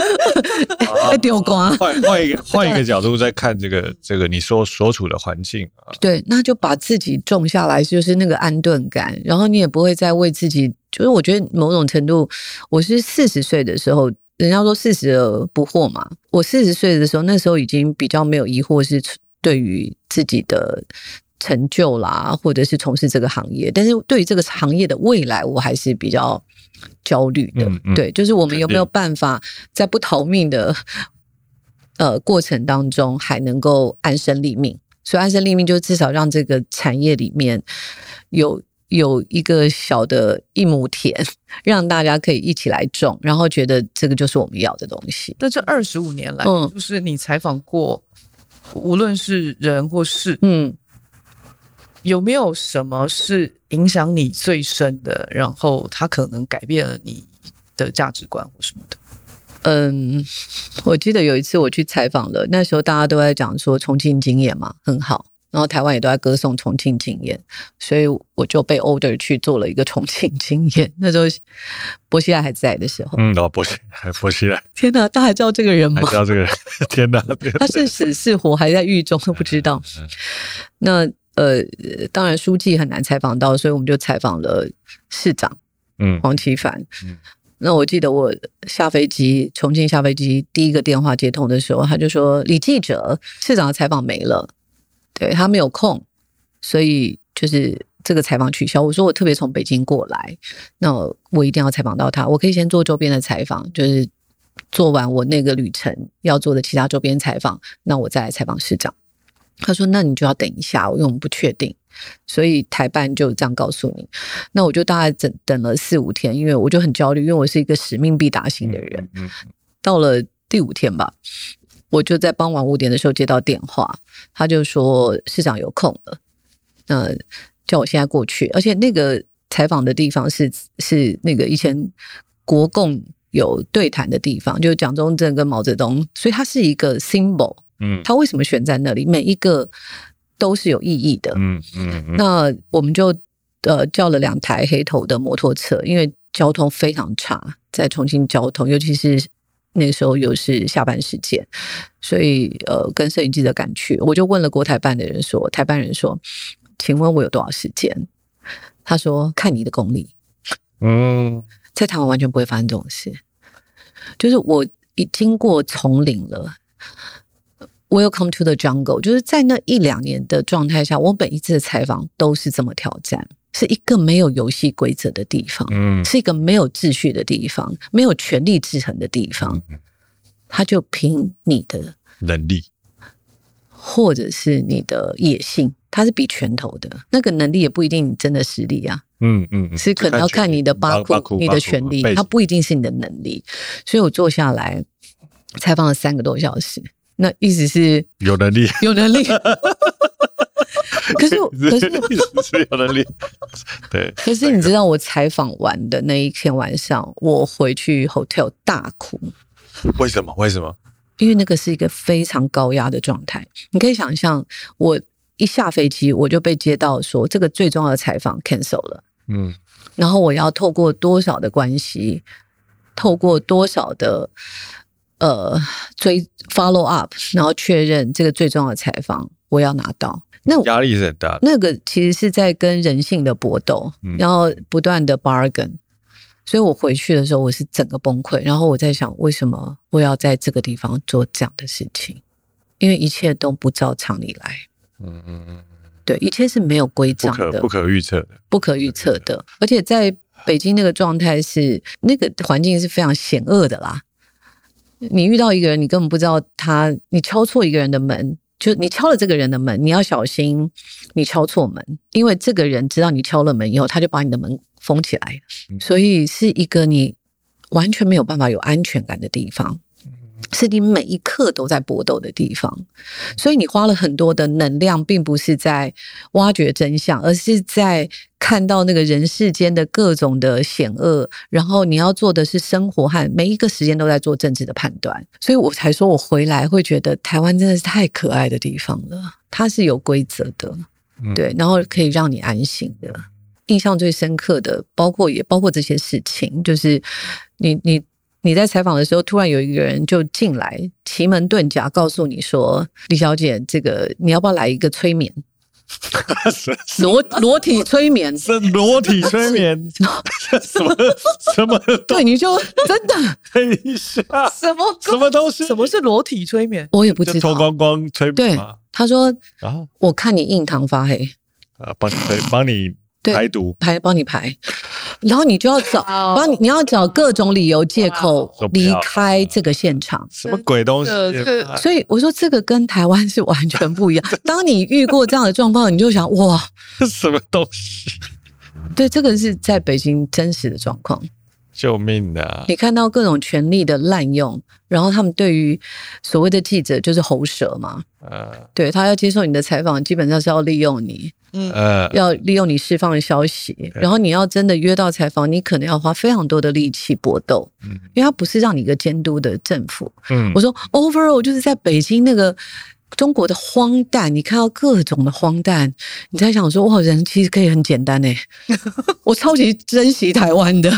会丢光。换换一个 换一个角度再看这个这个你所所处的环境啊。对，那就把自己种下来，就是那个安顿感，然后你也不会再为自己，就是我觉得某种程度，我是四十岁的时候。人家说四十而不惑嘛，我四十岁的时候，那时候已经比较没有疑惑，是对于自己的成就啦，或者是从事这个行业。但是对于这个行业的未来，我还是比较焦虑的。嗯嗯、对，就是我们有没有办法在不逃命的呃过程当中，还能够安身立命？所以安身立命，就至少让这个产业里面有。有一个小的一亩田，让大家可以一起来种，然后觉得这个就是我们要的东西。那这二十五年来，嗯，就是你采访过，无论是人或事，嗯，有没有什么是影响你最深的？然后它可能改变了你的价值观或什么的？嗯，我记得有一次我去采访了，那时候大家都在讲说重庆经验嘛，很好。然后台湾也都在歌颂重庆经验，所以我就被 order 去做了一个重庆经验。那时候薄熙来还在的时候，嗯，哦，薄熙还薄熙来，天哪，他还知道这个人吗？还知道这个人，天哪，他是死是活，还在狱中都不知道。那呃，当然书记很难采访到，所以我们就采访了市长，嗯，黄奇帆。嗯，那我记得我下飞机，重庆下飞机第一个电话接通的时候，他就说：“李记者，市长的采访没了。”对，他没有空，所以就是这个采访取消。我说我特别从北京过来，那我一定要采访到他。我可以先做周边的采访，就是做完我那个旅程要做的其他周边采访，那我再来采访市长。他说：“那你就要等一下，因为我们不确定，所以台办就这样告诉你。”那我就大概等等了四五天，因为我就很焦虑，因为我是一个使命必达型的人。到了第五天吧。我就在傍晚五点的时候接到电话，他就说市长有空了，那叫我现在过去。而且那个采访的地方是是那个以前国共有对谈的地方，就是蒋中正跟毛泽东，所以它是一个 symbol。嗯，他为什么选在那里？每一个都是有意义的。嗯嗯，嗯。那我们就呃叫了两台黑头的摩托车，因为交通非常差，在重庆交通，尤其是。那个时候又是下班时间，所以呃，跟摄影记者赶去，我就问了国台办的人说：“台办人说，请问我有多少时间？”他说：“看你的功力。”嗯，在台湾完全不会发生这种事。就是我已经过丛林了，Welcome to the jungle。就是在那一两年的状态下，我每一次的采访都是这么挑战。是一个没有游戏规则的地方，嗯，是一个没有秩序的地方，没有权力制衡的地方，他就凭你的能力，或者是你的野性，他是比拳头的。那个能力也不一定真的实力啊，嗯嗯，是可能要看你的八库，你的权力，它不一定是你的能力，所以我坐下来采访了三个多小时，那意思是有能力，有能力。可 是，可是是有能力。对。可是你知道，我采访完的那一天晚上，我回去 hotel 大哭。为什么？为什么？因为那个是一个非常高压的状态。你可以想象，我一下飞机，我就被接到说这个最重要的采访 cancel 了。嗯。然后我要透过多少的关系，透过多少的呃追 follow up，然后确认这个最重要的采访。我要拿到，那压力是很大的。那个其实是在跟人性的搏斗，嗯、然后不断的 bargain。所以我回去的时候，我是整个崩溃。然后我在想，为什么我要在这个地方做这样的事情？因为一切都不照常理来。嗯嗯嗯，对，一切是没有规章的，不可预测的，不可预测的。而且在北京那个状态是，那个环境是非常险恶的啦。你遇到一个人，你根本不知道他，你敲错一个人的门。就你敲了这个人的门，你要小心，你敲错门，因为这个人知道你敲了门以后，他就把你的门封起来，所以是一个你完全没有办法有安全感的地方，是你每一刻都在搏斗的地方，所以你花了很多的能量，并不是在挖掘真相，而是在看到那个人世间的各种的险恶，然后你要做的是生活和每一个时间都在做政治的判断，所以我才说我回来会觉得台湾真的是太可爱的地方了，它是有规则的，对，然后可以让你安心的。印象最深刻的，包括也包括这些事情，就是你你你在采访的时候，突然有一个人就进来，奇门遁甲告诉你说：“李小姐，这个你要不要来一个催眠？裸裸体催眠？是裸体催眠？什么什么？对，你就真的等一下，什么什么东西？什么是裸体催眠？我也不知道。脱光光催眠？对，他说，然后我看你印堂发黑啊，帮你帮你。”排毒排帮你排，然后你就要找帮你，你要找各种理由借口离开这个现场。什么鬼东西？所以我说这个跟台湾是完全不一样。当你遇过这样的状况，你就想哇，什么东西？对，这个是在北京真实的状况。救命啊！你看到各种权力的滥用，然后他们对于所谓的记者就是喉舌嘛，呃，对，他要接受你的采访，基本上是要利用你，嗯，呃要利用你释放的消息，然后你要真的约到采访，你可能要花非常多的力气搏斗，嗯，因为他不是让你一个监督的政府，嗯，我说 overall 就是在北京那个。中国的荒诞，你看到各种的荒诞，你在想说哇，人其实可以很简单哎，我超级珍惜台湾的，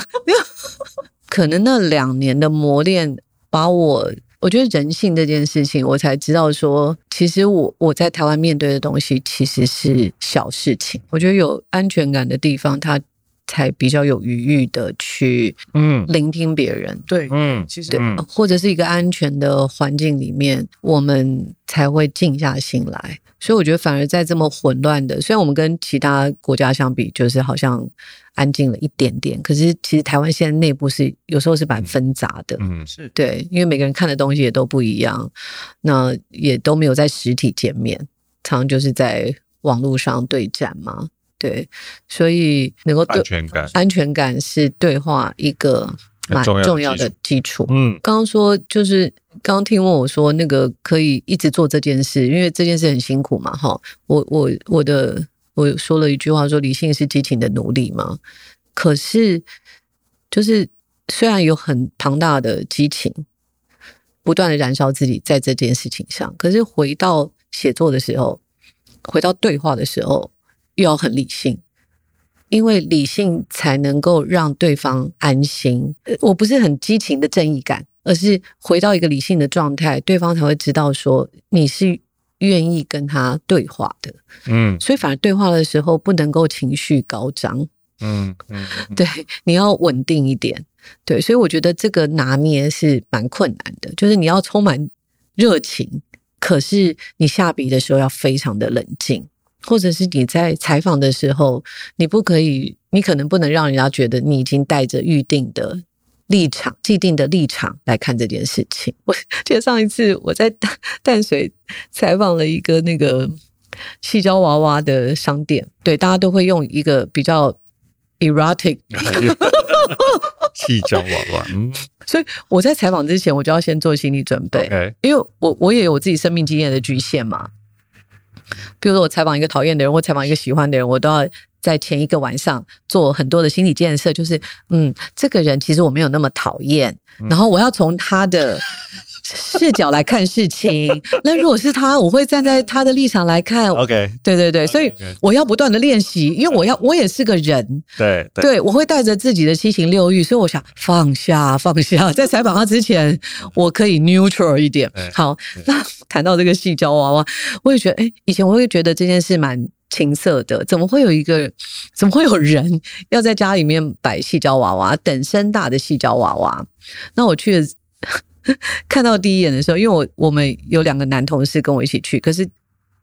可能那两年的磨练，把我，我觉得人性这件事情，我才知道说，其实我我在台湾面对的东西其实是小事情，我觉得有安全感的地方，它。才比较有余裕的去嗯聆听别人，嗯、对嗯其实对，或者是一个安全的环境里面，我们才会静下心来。所以我觉得反而在这么混乱的，虽然我们跟其他国家相比，就是好像安静了一点点，可是其实台湾现在内部是有时候是蛮纷杂的，嗯是对，因为每个人看的东西也都不一样，那也都没有在实体见面，常常就是在网络上对战嘛。对，所以能够对安全感，安全感是对话一个蛮重要的基础。嗯，刚刚说就是刚刚听问我说那个可以一直做这件事，因为这件事很辛苦嘛，哈。我我我的我说了一句话说，理性是激情的奴隶嘛。可是就是虽然有很庞大的激情，不断的燃烧自己在这件事情上，可是回到写作的时候，回到对话的时候。又要很理性，因为理性才能够让对方安心。我不是很激情的正义感，而是回到一个理性的状态，对方才会知道说你是愿意跟他对话的。嗯，所以反而对话的时候不能够情绪高涨。嗯嗯，对，你要稳定一点。对，所以我觉得这个拿捏是蛮困难的，就是你要充满热情，可是你下笔的时候要非常的冷静。或者是你在采访的时候，你不可以，你可能不能让人家觉得你已经带着预定的立场、既定的立场来看这件事情。我记得上一次我在淡水采访了一个那个气胶娃娃的商店，对，大家都会用一个比较 erotic 气胶娃娃，嗯，所以我在采访之前，我就要先做心理准备因为我我也有我自己生命经验的局限嘛。比如说，我采访一个讨厌的人，或采访一个喜欢的人，我都要在前一个晚上做很多的心理建设，就是，嗯，这个人其实我没有那么讨厌，然后我要从他的。视角来看事情，那如果是他，我会站在他的立场来看。OK，对对对，所以我要不断的练习，因为我要我也是个人。对对，我会带着自己的七情六欲，所以我想放下放下，在采访他之前，我可以 neutral 一点。好，那谈到这个细胶娃娃，我也觉得，哎，以前我会觉得这件事蛮情色的，怎么会有一个，怎么会有人要在家里面摆细胶娃娃，等身大的细胶娃娃？那我去了。看到第一眼的时候，因为我我们有两个男同事跟我一起去，可是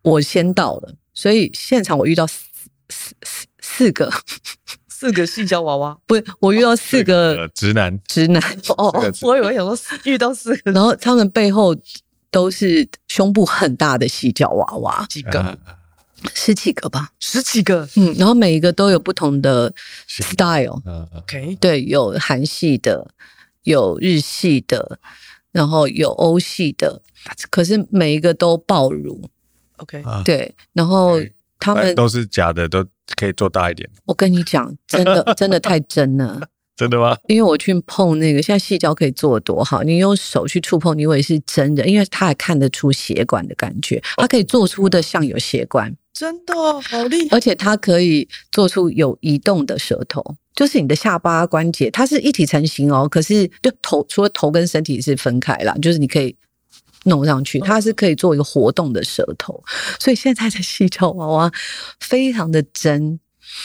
我先到了，所以现场我遇到四四四四个 四个细脚娃娃，不是我遇到四个直男。直男。哦，我以为想说遇到四个，然后他们背后都是胸部很大的细脚娃娃，几个？十几个吧，十几个，嗯，然后每一个都有不同的 style，OK，对，有韩系的，有日系的。然后有欧系的，可是每一个都爆乳，OK，对，然后他们都是假的，都可以做大一点。我跟你讲，真的 真的太真了。真的吗？因为我去碰那个，现在细胶可以做多好，你用手去触碰，你以为是真的，因为它还看得出血管的感觉，它可以做出的像有血管，真的好厉害。而且它可以做出有移动的舌头，就是你的下巴关节，它是一体成型哦。可是就头，除了头跟身体是分开啦，就是你可以弄上去，它是可以做一个活动的舌头，所以现在的细胶娃娃非常的真。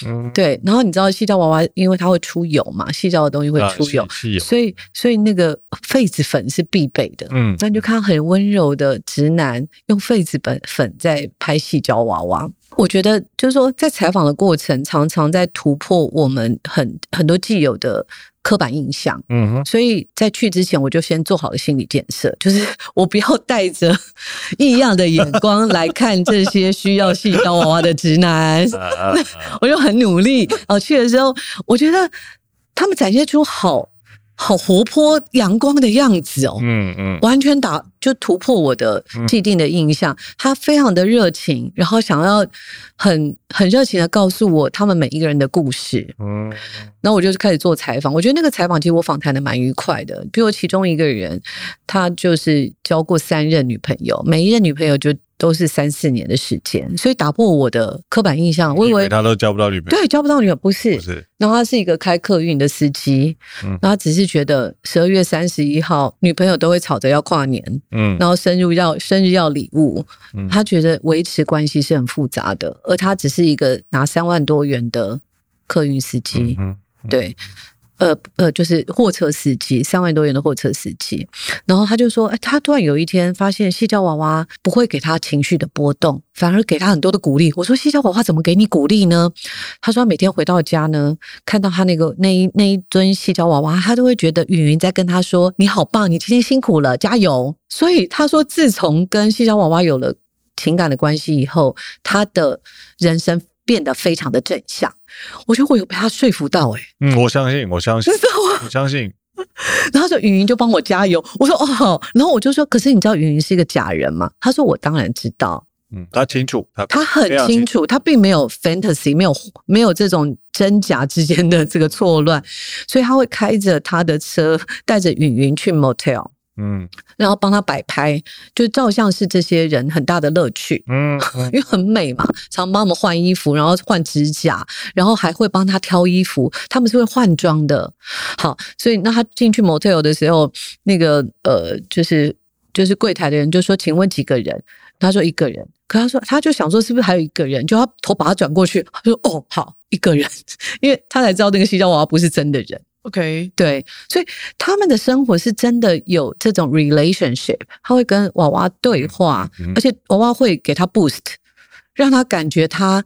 嗯，对，然后你知道细胶娃娃，因为它会出油嘛，细胶的东西会出油，啊、油所以所以那个痱子粉是必备的。嗯，那你就看很温柔的直男用痱子粉粉在拍细胶娃娃。我觉得就是说，在采访的过程，常常在突破我们很很多既有的刻板印象。嗯哼，所以在去之前，我就先做好了心理建设，就是 我不要带着 异样的眼光来看这些需要矽胶娃娃的直男。我就很努力。哦，去的时候，我觉得他们展现出好。好活泼阳光的样子哦，嗯嗯，完全打就突破我的既定的印象。他非常的热情，然后想要很很热情的告诉我他们每一个人的故事。嗯，然后我就开始做采访。我觉得那个采访其实我访谈的蛮愉快的。比如其中一个人，他就是交过三任女朋友，每一任女朋友就。都是三四年的时间，所以打破我的刻板印象。我以为他都交不到女朋友，对，交不到女朋友不是。不是。然后他是一个开客运的司机，嗯，然后他只是觉得十二月三十一号女朋友都会吵着要跨年，嗯，然后生日要生日要礼物，嗯，他觉得维持关系是很复杂的，而他只是一个拿三万多元的客运司机，嗯，对。呃呃，就是货车司机，三万多元的货车司机。然后他就说，哎，他突然有一天发现矽胶娃娃不会给他情绪的波动，反而给他很多的鼓励。我说，矽胶娃娃怎么给你鼓励呢？他说，每天回到家呢，看到他那个那一那一尊矽胶娃娃，他都会觉得云云在跟他说：“你好棒，你今天辛苦了，加油。”所以他说，自从跟矽胶娃娃有了情感的关系以后，他的人生。变得非常的正向，我觉得我有被他说服到哎、欸，嗯，我相信，我相信，我相信。然后说云云就帮我加油，我说哦，然后我就说，可是你知道云云是一个假人吗？他说我当然知道，嗯，他清楚，他他很清楚，清楚他并没有 fantasy，没有没有这种真假之间的这个错乱，所以他会开着他的车，带着云云去 motel。嗯，然后帮他摆拍，就照相是这些人很大的乐趣。嗯，因为很美嘛，常帮我们换衣服，然后换指甲，然后还会帮他挑衣服。他们是会换装的。好，所以那他进去 motel 的时候，那个呃，就是就是柜台的人就说：“请问几个人？”他说：“一个人。”可他说他就想说是不是还有一个人？就他头把他转过去，他说：“哦，好，一个人。”因为他才知道那个西装娃娃不是真的人。OK，对，所以他们的生活是真的有这种 relationship，他会跟娃娃对话，嗯、而且娃娃会给他 boost，让他感觉他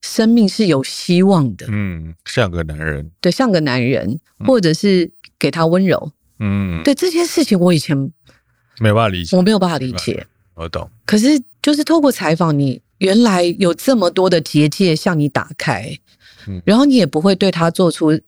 生命是有希望的。嗯，像个男人，对，像个男人，或者是给他温柔。嗯，对，这些事情我以前没办法理解，我没有办法理解。我懂。可是就是透过采访，你原来有这么多的结界向你打开，嗯、然后你也不会对他做出。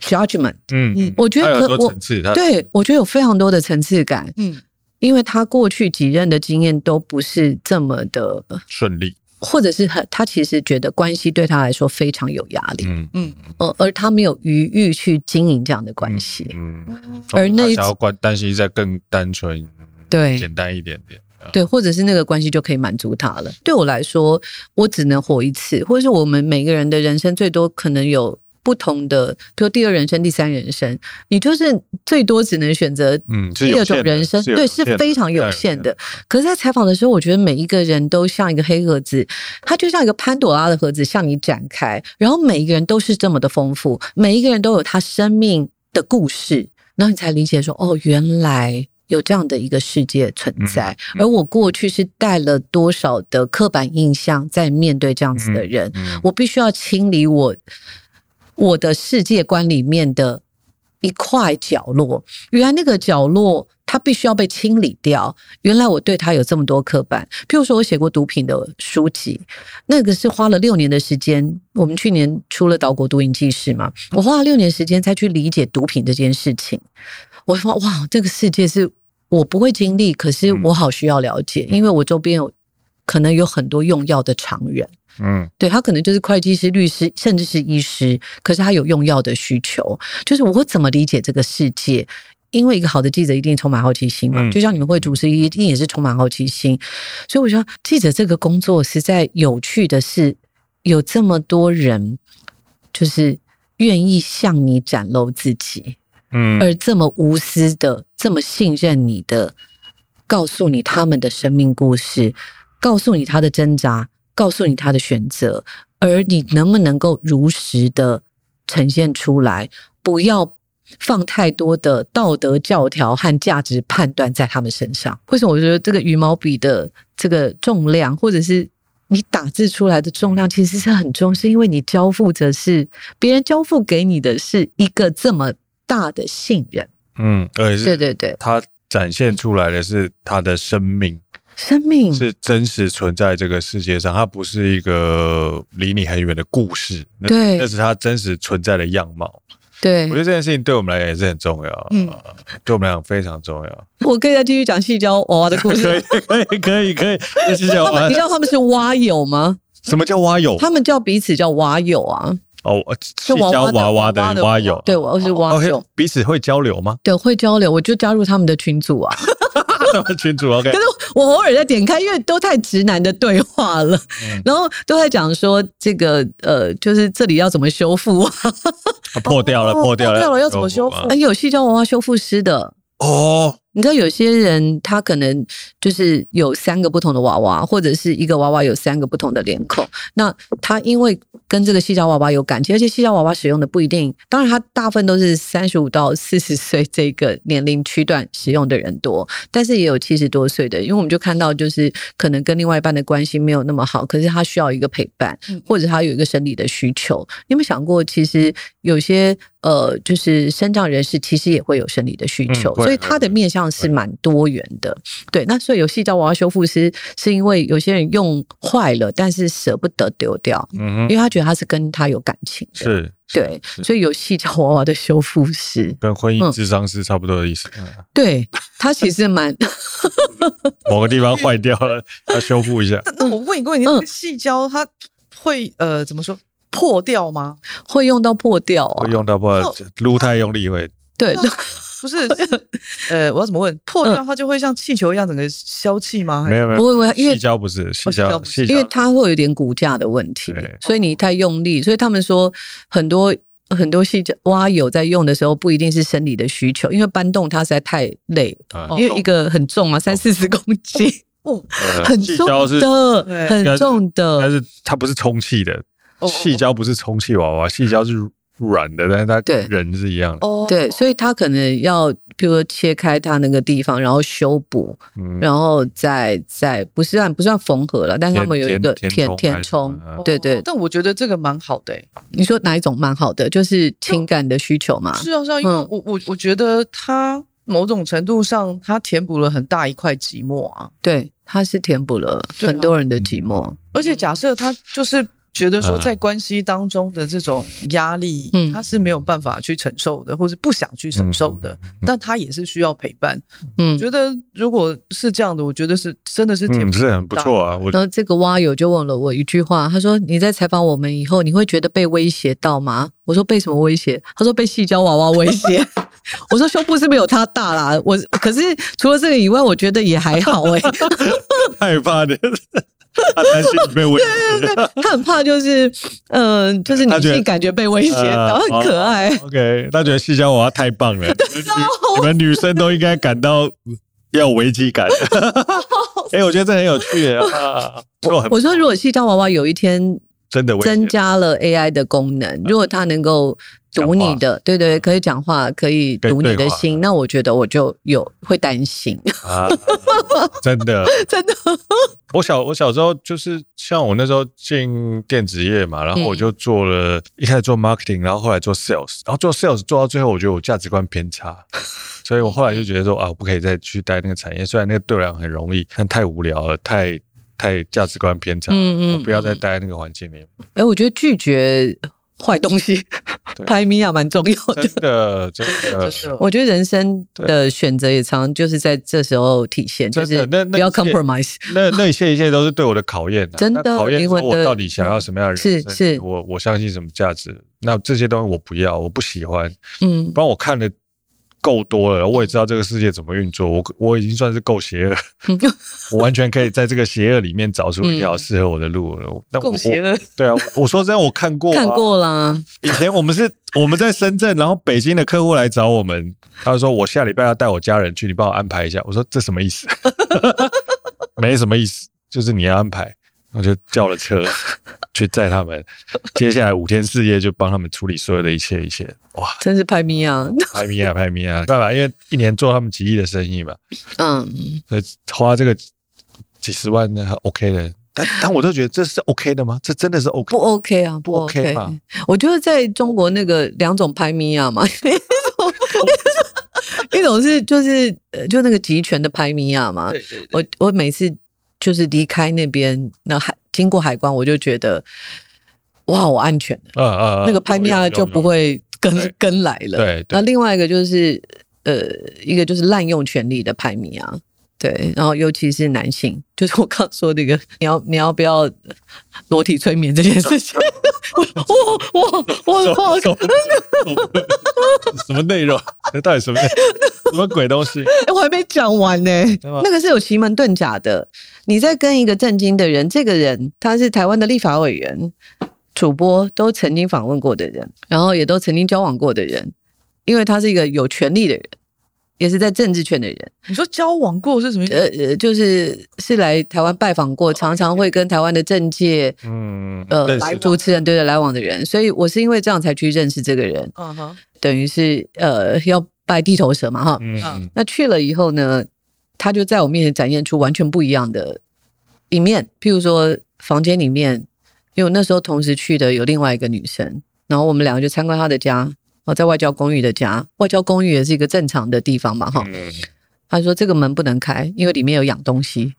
Judgment，嗯。嗯，我觉得可我对我觉得有非常多的层次感，嗯，因为他过去几任的经验都不是这么的顺利，或者是他他其实觉得关系对他来说非常有压力，嗯。嗯，而而他没有余裕去经营这样的关系，嗯，而那想要关关系再更单纯，对，简单一点点，对，或者是那个关系就可以满足他了。对我来说，我只能活一次，或者是我们每个人的人生最多可能有。不同的，比如第二人生、第三人生，你就是最多只能选择嗯第二种人生，嗯、对，是非常有限的。可是，在采访的时候，我觉得每一个人都像一个黑盒子，它就像一个潘朵拉的盒子向你展开，然后每一个人都是这么的丰富，每一个人都有他生命的故事，然后你才理解说，哦，原来有这样的一个世界存在，而我过去是带了多少的刻板印象在面对这样子的人，我必须要清理我。我的世界观里面的一块角落，原来那个角落它必须要被清理掉。原来我对它有这么多刻板，譬如说我写过毒品的书籍，那个是花了六年的时间。我们去年出了《岛国毒瘾纪事》嘛，我花了六年时间才去理解毒品这件事情。我说哇，这个世界是我不会经历，可是我好需要了解，因为我周边有可能有很多用药的常人。嗯，对，他可能就是会计师、律师，甚至是医师，可是他有用药的需求。就是我怎么理解这个世界？因为一个好的记者一定充满好奇心嘛，嗯、就像你们会主持，一定也是充满好奇心。所以我觉得记者这个工作实在有趣的是，有这么多人就是愿意向你展露自己，嗯，而这么无私的、这么信任你的，告诉你他们的生命故事，告诉你他的挣扎，告诉你他的选择，而你能不能够如实的呈现出来？不要。放太多的道德教条和价值判断在他们身上，为什么？我觉得这个羽毛笔的这个重量，或者是你打字出来的重量，其实是很重，是因为你交付着是别人交付给你的是一个这么大的信任。嗯，对对对对，他展现出来的是他的生命，生命是真实存在这个世界上，它不是一个离你很远的故事，对，那是它真实存在的样貌。对，我觉得这件事情对我们来讲也是很重要，嗯，对我们来讲非常重要。我可以再继续讲细胶娃娃的故事，可以，可以，可以，可以。矽胶娃娃，你知道他们是蛙友吗？什么叫蛙友？他们叫彼此叫蛙友啊。哦，矽胶娃娃的蛙友，对，我是蛙友。彼此会交流吗？对，会交流，我就加入他们的群组啊。群主 OK，可是我偶尔在点开，因为都太直男的对话了，嗯、然后都在讲说这个呃，就是这里要怎么修复啊？破掉了，破掉了，破掉了，要怎么修复？哎，有西郊文化修复师的哦。你知道有些人他可能就是有三个不同的娃娃，或者是一个娃娃有三个不同的脸孔。那他因为跟这个细胶娃娃有感情，而且细胶娃娃使用的不一定，当然他大部分都是三十五到四十岁这个年龄区段使用的人多，但是也有七十多岁的，因为我们就看到就是可能跟另外一半的关系没有那么好，可是他需要一个陪伴，或者他有一个生理的需求。你有没有想过，其实有些呃，就是身障人士其实也会有生理的需求，所以他的面向。是蛮多元的，对。那所以有矽胶娃娃修复师，是因为有些人用坏了，但是舍不得丢掉，嗯，因为他觉得他是跟他有感情的，是，对。所以有矽胶娃娃的修复师，跟婚姻智商是差不多的意思。对，他其实蛮 某个地方坏掉了，要修复一下。那我问一个问题，细胶它会呃怎么说破掉吗？会用到破掉啊？会用到破掉，撸太用力会。对。不是，呃，我要怎么问？破掉它就会像气球一样整个消气吗？没有没有，不会不会，因为气胶不是气胶，因为它会有点骨架的问题，所以你太用力，所以他们说很多很多细胶蛙友在用的时候不一定是生理的需求，因为搬动它实在太累，因为一个很重啊，三四十公斤，哦，很重的，很重的，但是它不是充气的，气胶不是充气娃娃，气胶是。软的，但是它对人是一样的。哦，对，所以他可能要，比如说切开它那个地方，然后修补，嗯、然后再再不是算不算缝合了，但是他们有一个填填充，对对。但我觉得这个蛮好的、欸。你说哪一种蛮好的？就是情感的需求嘛。是啊，是啊，因为我我我觉得它某种程度上，它填补了很大一块寂寞啊。对，它是填补了很多人的寂寞。啊、而且假设它就是。觉得说在关系当中的这种压力，嗯，他是没有办法去承受的，或是不想去承受的，但他也是需要陪伴。嗯，觉得如果是这样的，我觉得是真的是挺是很不错啊。然后这个蛙友就问了我一句话，他说：“你在采访我们以后，你会觉得被威胁到吗？”我说：“被什么威胁？”他说：“被细胶娃娃威胁。”我说：“胸部是没有他大啦。”我可是除了这个以外，我觉得也还好哎、欸。害怕的。他担心被威胁，对对对，他很怕，就是嗯、就是你自己感觉被威胁，然后很可爱。OK，他觉得西江娃娃太棒了，你们女生都应该感到要有危机感。哎，我觉得这很有趣啊！我我说，如果西江娃娃有一天真的增加了 AI 的功能，如果它能够。读你的，话对对，可以讲话，可以读你的心。那我觉得我就有会担心啊，真的，真的。我小我小时候就是像我那时候进电子业嘛，然后我就做了，嗯、一开始做 marketing，然后后来做 sales，然后做 sales 做到最后，我觉得我价值观偏差，所以我后来就觉得说啊，我不可以再去待那个产业，虽然那个对我来讲很容易，但太无聊了，太太价值观偏差，嗯嗯，不要再待在那个环境里面。哎、欸，我觉得拒绝。坏东西，拍米亚蛮重要的，真的真的。我觉得人生的选择也常常就是在这时候体现，就是不要 compromise。那那一切一切都是对我的考验，真的考验我到底想要什么样的人生，是是，我我相信什么价值。那这些东西我不要，我不喜欢。嗯，不然我看的够多了，我也知道这个世界怎么运作。我我已经算是够邪恶，我完全可以在这个邪恶里面找出一条适合我的路了。够邪恶？对啊，我说真的，我看过，看过啦。以前我们是我们在深圳，然后北京的客户来找我们，他说我下礼拜要带我家人去，你帮我安排一下。我说这什么意思？没什么意思，就是你要安排。我就叫了车 去载他们，接下来五天四夜就帮他们处理所有的一切一切。哇，真是拍咪啊！拍咪啊，拍咪啊！办法？因为一年做他们几亿的生意嘛，嗯，所以花这个几十万呢，OK 的。但但我都觉得这是 OK 的吗？这真的是 OK？不 OK 啊，不 OK 啊！我觉得在中国那个两种拍咪啊嘛，一种是就是呃就那个集权的拍咪啊嘛。对对对，我我每次。就是离开那边，那海经过海关，我就觉得哇，我安全那个拍米啊就不会跟跟来了。对，对那另外一个就是呃，一个就是滥用权力的拍米亚。对，然后尤其是男性，就是我刚说那个，你要你要不要裸体催眠这件事情？哇哇哇哇！什么内容？那到底什么什么鬼东西？哎，我还没讲完呢。那个是有奇门遁甲的。你在跟一个正经的人，这个人他是台湾的立法委员、主播，都曾经访问过的人，然后也都曾经交往过的人，因为他是一个有权利的人。也是在政治圈的人。你说交往过是什么意思？呃呃，就是是来台湾拜访过，常常会跟台湾的政界，嗯呃，来主持人对着来往的人。所以我是因为这样才去认识这个人。嗯哼，等于是呃要拜地头蛇嘛哈。嗯，那去了以后呢，他就在我面前展现出完全不一样的一面。譬如说房间里面，因为我那时候同时去的有另外一个女生，然后我们两个就参观她的家。在外交公寓的家，外交公寓也是一个正常的地方嘛，哈。他说这个门不能开，因为里面有养东西，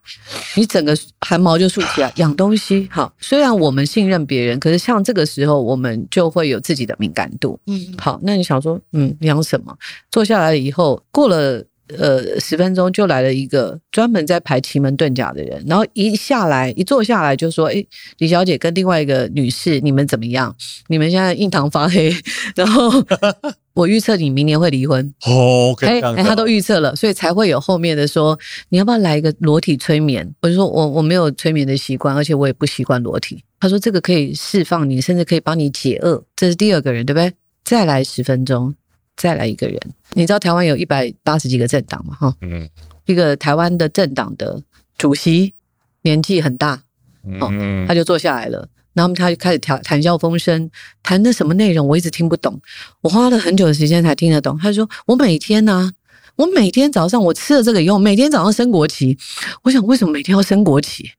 你整个汗毛就竖起来。养东西，好，虽然我们信任别人，可是像这个时候，我们就会有自己的敏感度。嗯，好，那你想说，嗯，养什么？坐下来以后，过了。呃，十分钟就来了一个专门在排奇门遁甲的人，然后一下来一坐下来就说：“哎，李小姐跟另外一个女士，你们怎么样？你们现在印堂发黑，然后 我预测你明年会离婚。”哦，哎哎，他都预测了，所以才会有后面的说：“你要不要来一个裸体催眠？”我就说：“我我没有催眠的习惯，而且我也不习惯裸体。”他说：“这个可以释放你，甚至可以帮你解厄。”这是第二个人，对不对？再来十分钟。再来一个人，你知道台湾有一百八十几个政党嘛？哈，嗯，一个台湾的政党的主席年纪很大，嗯，他就坐下来了，然后他就开始谈谈笑风生，谈的什么内容我一直听不懂，我花了很久的时间才听得懂。他就说我每天呢、啊，我每天早上我吃了这个以后，每天早上升国旗，我想为什么每天要升国旗？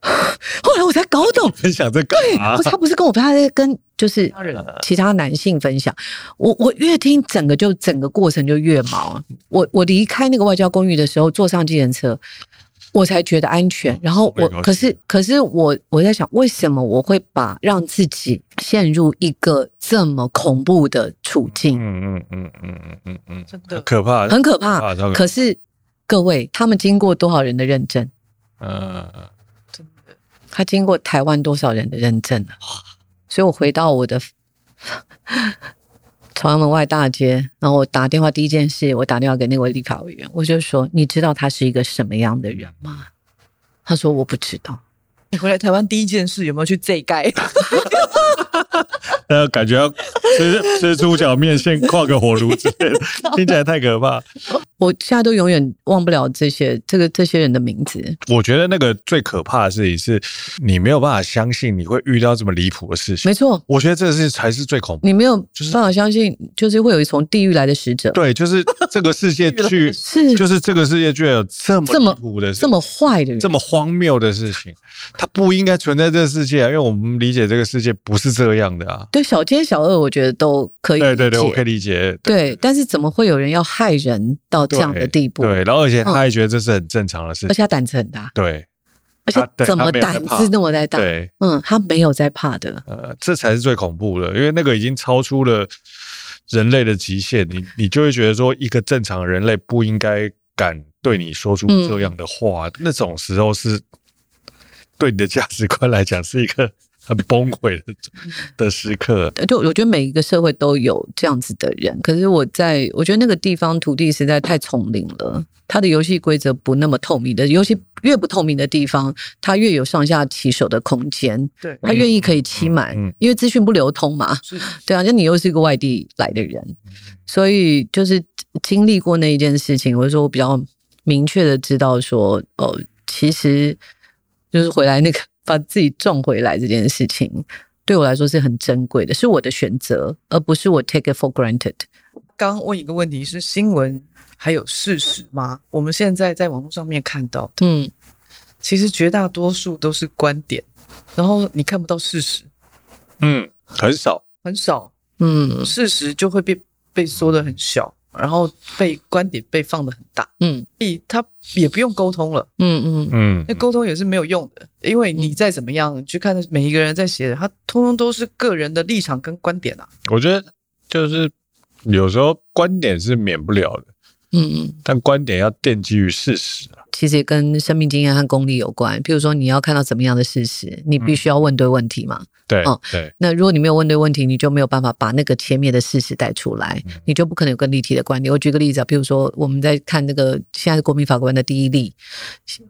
后来我才搞懂，分享这个，对，他不是跟我，他在跟就是其他男性分享。我我越听整个就整个过程就越毛。我我离开那个外交公寓的时候，坐上计程车，我才觉得安全。然后我可是可是我我在想，为什么我会把让自己陷入一个这么恐怖的处境？嗯嗯嗯嗯嗯嗯嗯，真的可怕，很可怕。可是各位，他们经过多少人的认证？嗯。他经过台湾多少人的认证了？所以我回到我的 朝阳门外大街，然后我打电话第一件事，我打电话给那位立法委员，我就说：“你知道他是一个什么样的人吗？”他说：“我不知道。”你回来台湾第一件事有没有去这盖？呃，感觉要吃吃猪脚面，先跨个火炉之类的，听起来太可怕。我现在都永远忘不了这些这个这些人的名字。我觉得那个最可怕的事情是，你没有办法相信你会遇到这么离谱的事情。没错，我觉得这是才是最恐怖。你没有办法相信，就是会有一从地狱来的使者。对，就是这个世界 去是，就是这个世界居然有这么离谱的、这么坏的人、这么荒谬的事情。它不应该存在这个世界啊，因为我们理解这个世界不是这样的啊。对，小奸小恶，我觉得都可以。对对对，我可以理解。对，对，但是怎么会有人要害人到这样的地步？对，对，然后而且他还觉得这是很正常的事情，而且他胆子很大。对，而且怎么胆子那么在大？对，嗯，他没有在怕的。呃，这才是最恐怖的，因为那个已经超出了人类的极限。你你就会觉得说，一个正常人类不应该敢对你说出这样的话。嗯、那种时候是对你的价值观来讲是一个很崩溃的的时刻。就我觉得每一个社会都有这样子的人，可是我在我觉得那个地方土地实在太丛林了。它的游戏规则不那么透明的，游戏越不透明的地方，它越有上下其手的空间。对，他愿意可以欺瞒，嗯嗯、因为资讯不流通嘛。对啊，就你又是一个外地来的人，所以就是经历过那一件事情，我说我比较明确的知道说，哦，其实就是回来那个把自己撞回来这件事情，对我来说是很珍贵的，是我的选择，而不是我 take it for granted。刚问一个问题是新闻。还有事实吗？我们现在在网络上面看到的，嗯，其实绝大多数都是观点，然后你看不到事实，嗯，很少，很少，嗯，事实就会被被缩的很小，然后被观点被放得很大，嗯，所以他也不用沟通了，嗯嗯嗯，那沟通也是没有用的，因为你再怎么样去看每一个人在写的，他通通都是个人的立场跟观点啊。我觉得就是有时候观点是免不了的。嗯嗯，但观点要奠基于事实啊，其实也跟生命经验和功力有关。譬如说，你要看到怎么样的事实，你必须要问对问题嘛。对，哦，对。那如果你没有问对问题，你就没有办法把那个前面的事实带出来，你就不可能有更立体的观点。我举个例子啊，比如说，我们在看那个现在是国民法官的第一例，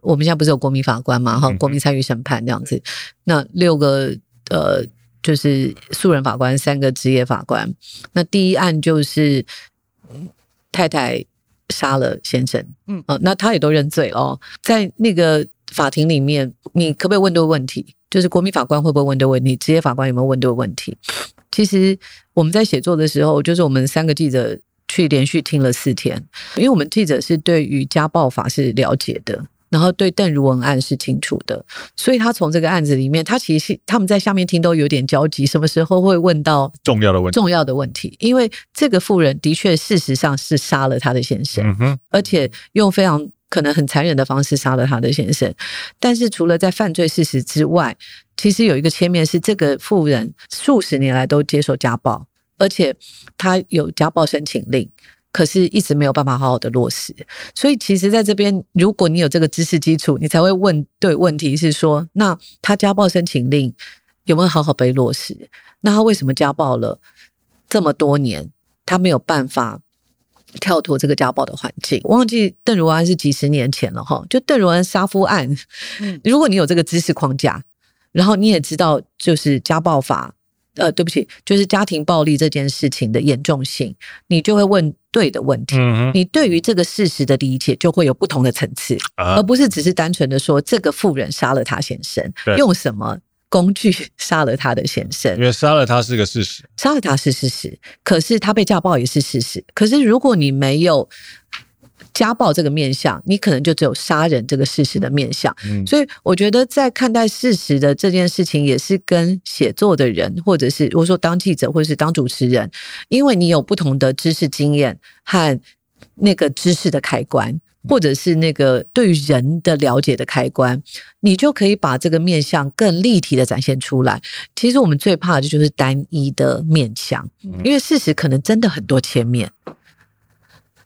我们现在不是有国民法官嘛？哈，国民参与审判这样子。那六个呃，就是素人法官，三个职业法官。那第一案就是太太。杀了先生，嗯，哦，那他也都认罪哦。在那个法庭里面，你可不可以问对问题？就是国民法官会不会问对问题？职业法官有没有问对问题？其实我们在写作的时候，就是我们三个记者去连续听了四天，因为我们记者是对于家暴法是了解的。然后对邓如文案是清楚的，所以他从这个案子里面，他其实是他们在下面听都有点焦急，什么时候会问到重要的问题？重要的问题，因为这个妇人的确事实上是杀了他的先生，嗯，而且用非常可能很残忍的方式杀了他的先生。但是除了在犯罪事实之外，其实有一个切面是这个妇人数十年来都接受家暴，而且他有家暴申请令。可是一直没有办法好好的落实，所以其实在这边，如果你有这个知识基础，你才会问对问题是说，那他家暴申请令有没有好好被落实？那他为什么家暴了这么多年，他没有办法跳脱这个家暴的环境？忘记邓如安是几十年前了哈，就邓如安杀夫案，如果你有这个知识框架，然后你也知道就是家暴法。呃，对不起，就是家庭暴力这件事情的严重性，你就会问对的问题。嗯，你对于这个事实的理解就会有不同的层次，啊、而不是只是单纯的说这个妇人杀了他先生，用什么工具杀了他的先生？因为杀了他是个事实，杀了他是事实，可是他被家暴也是事实。可是如果你没有。家暴这个面相，你可能就只有杀人这个事实的面相。嗯，所以我觉得在看待事实的这件事情，也是跟写作的人，或者是如果说当记者或者是当主持人，因为你有不同的知识经验和那个知识的开关，或者是那个对于人的了解的开关，你就可以把这个面相更立体的展现出来。其实我们最怕的就是单一的面相，因为事实可能真的很多切面，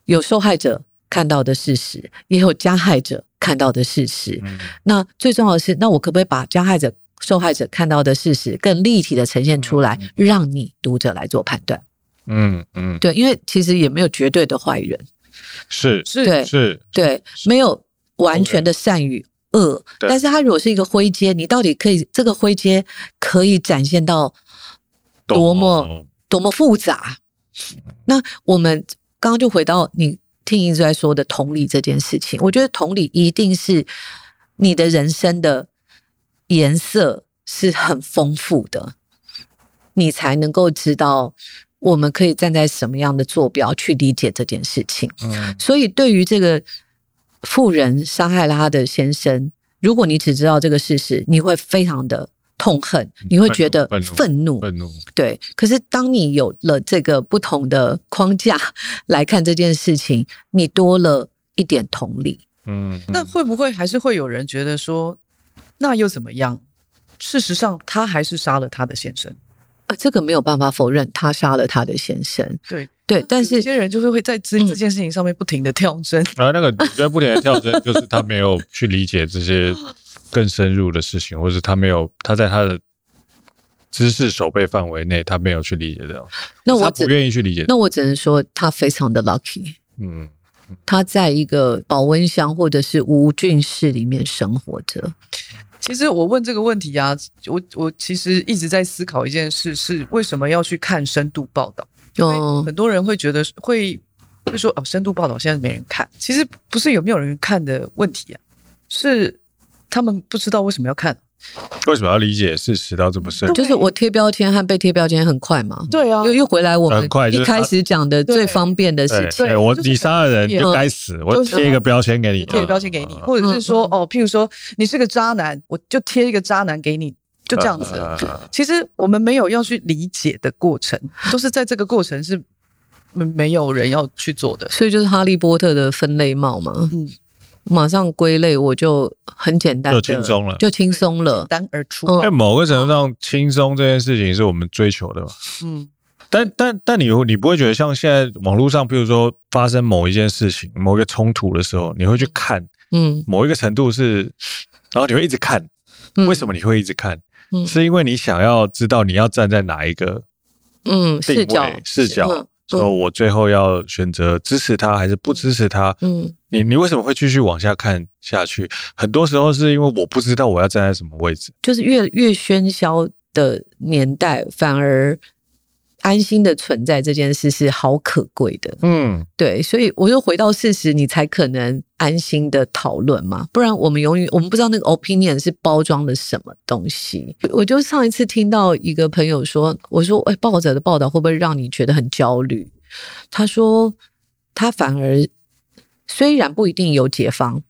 有受害者。看到的事实，也有加害者看到的事实。嗯、那最重要的是，那我可不可以把加害者、受害者看到的事实更立体的呈现出来，嗯、让你读者来做判断？嗯嗯，对，因为其实也没有绝对的坏人，是是，对是，对，没有完全的善与恶。对但是它如果是一个灰阶，你到底可以这个灰阶可以展现到多么、哦、多么复杂？那我们刚刚就回到你。听一直在说的同理这件事情，我觉得同理一定是你的人生的颜色是很丰富的，你才能够知道我们可以站在什么样的坐标去理解这件事情。嗯，所以对于这个富人杀害了他的先生，如果你只知道这个事实，你会非常的。痛恨，你会觉得愤怒，愤怒，对。可是当你有了这个不同的框架来看这件事情，你多了一点同理。嗯，那会不会还是会有人觉得说，那又怎么样？事实上，他还是杀了他的先生。啊，这个没有办法否认，他杀了他的先生。对对，但是有些人就是会在这这件事情上面不停的跳针。然后、嗯啊、那个在不停的跳针，就是他没有去理解这些更深入的事情，或者是他没有他在他的知识守备范围内，他没有去理解这样。那我不愿意去理解。那我只能说他非常的 lucky。嗯。他在一个保温箱或者是无菌室里面生活着。其实我问这个问题啊，我我其实一直在思考一件事，是为什么要去看深度报道？就，很多人会觉得会会说哦，深度报道现在没人看。其实不是有没有人看的问题啊，是他们不知道为什么要看。为什么要理解事实到这么深？就是我贴标签和被贴标签很快嘛？对啊，又又回来我们一开始讲的最方便的事情。我你杀了人就该死，我贴一个标签给你，贴个标签给你，或者是说哦，譬如说你是个渣男，我就贴一个渣男给你，就这样子。其实我们没有要去理解的过程，都是在这个过程是没没有人要去做的，所以就是哈利波特的分类帽嘛。嗯。马上归类，我就很简单，就轻松了，就轻松了，简单而出。在某个程度上，轻松这件事情是我们追求的嘛？嗯，但但但你你不会觉得像现在网络上，比如说发生某一件事情、某一个冲突的时候，你会去看，嗯，某一个程度是，然后你会一直看，为什么你会一直看？嗯，是因为你想要知道你要站在哪一个，嗯，视角视角。说我最后要选择支持他还是不支持他？嗯，你你为什么会继续往下看下去？很多时候是因为我不知道我要站在什么位置。就是越越喧嚣的年代，反而。安心的存在这件事是好可贵的，嗯，对，所以我就回到事实，你才可能安心的讨论嘛，不然我们永远我们不知道那个 opinion 是包装的什么东西。我就上一次听到一个朋友说，我说，哎，报纸的报道会不会让你觉得很焦虑？他说，他反而虽然不一定有解方，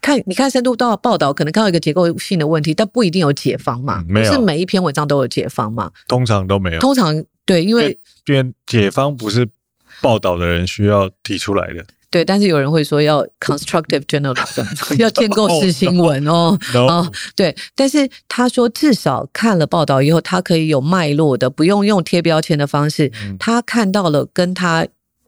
看你看深度到报道，可能看到一个结构性的问题，但不一定有解方嘛，没有，是每一篇文章都有解方嘛，通常都没有，通常。对，因为因为解方不是报道的人需要提出来的。对，但是有人会说要 constructive journalism，要建构式新闻哦。哦，对，但是他说至少看了报道以后，他可以有脉络的，不用用贴标签的方式，嗯、他看到了跟他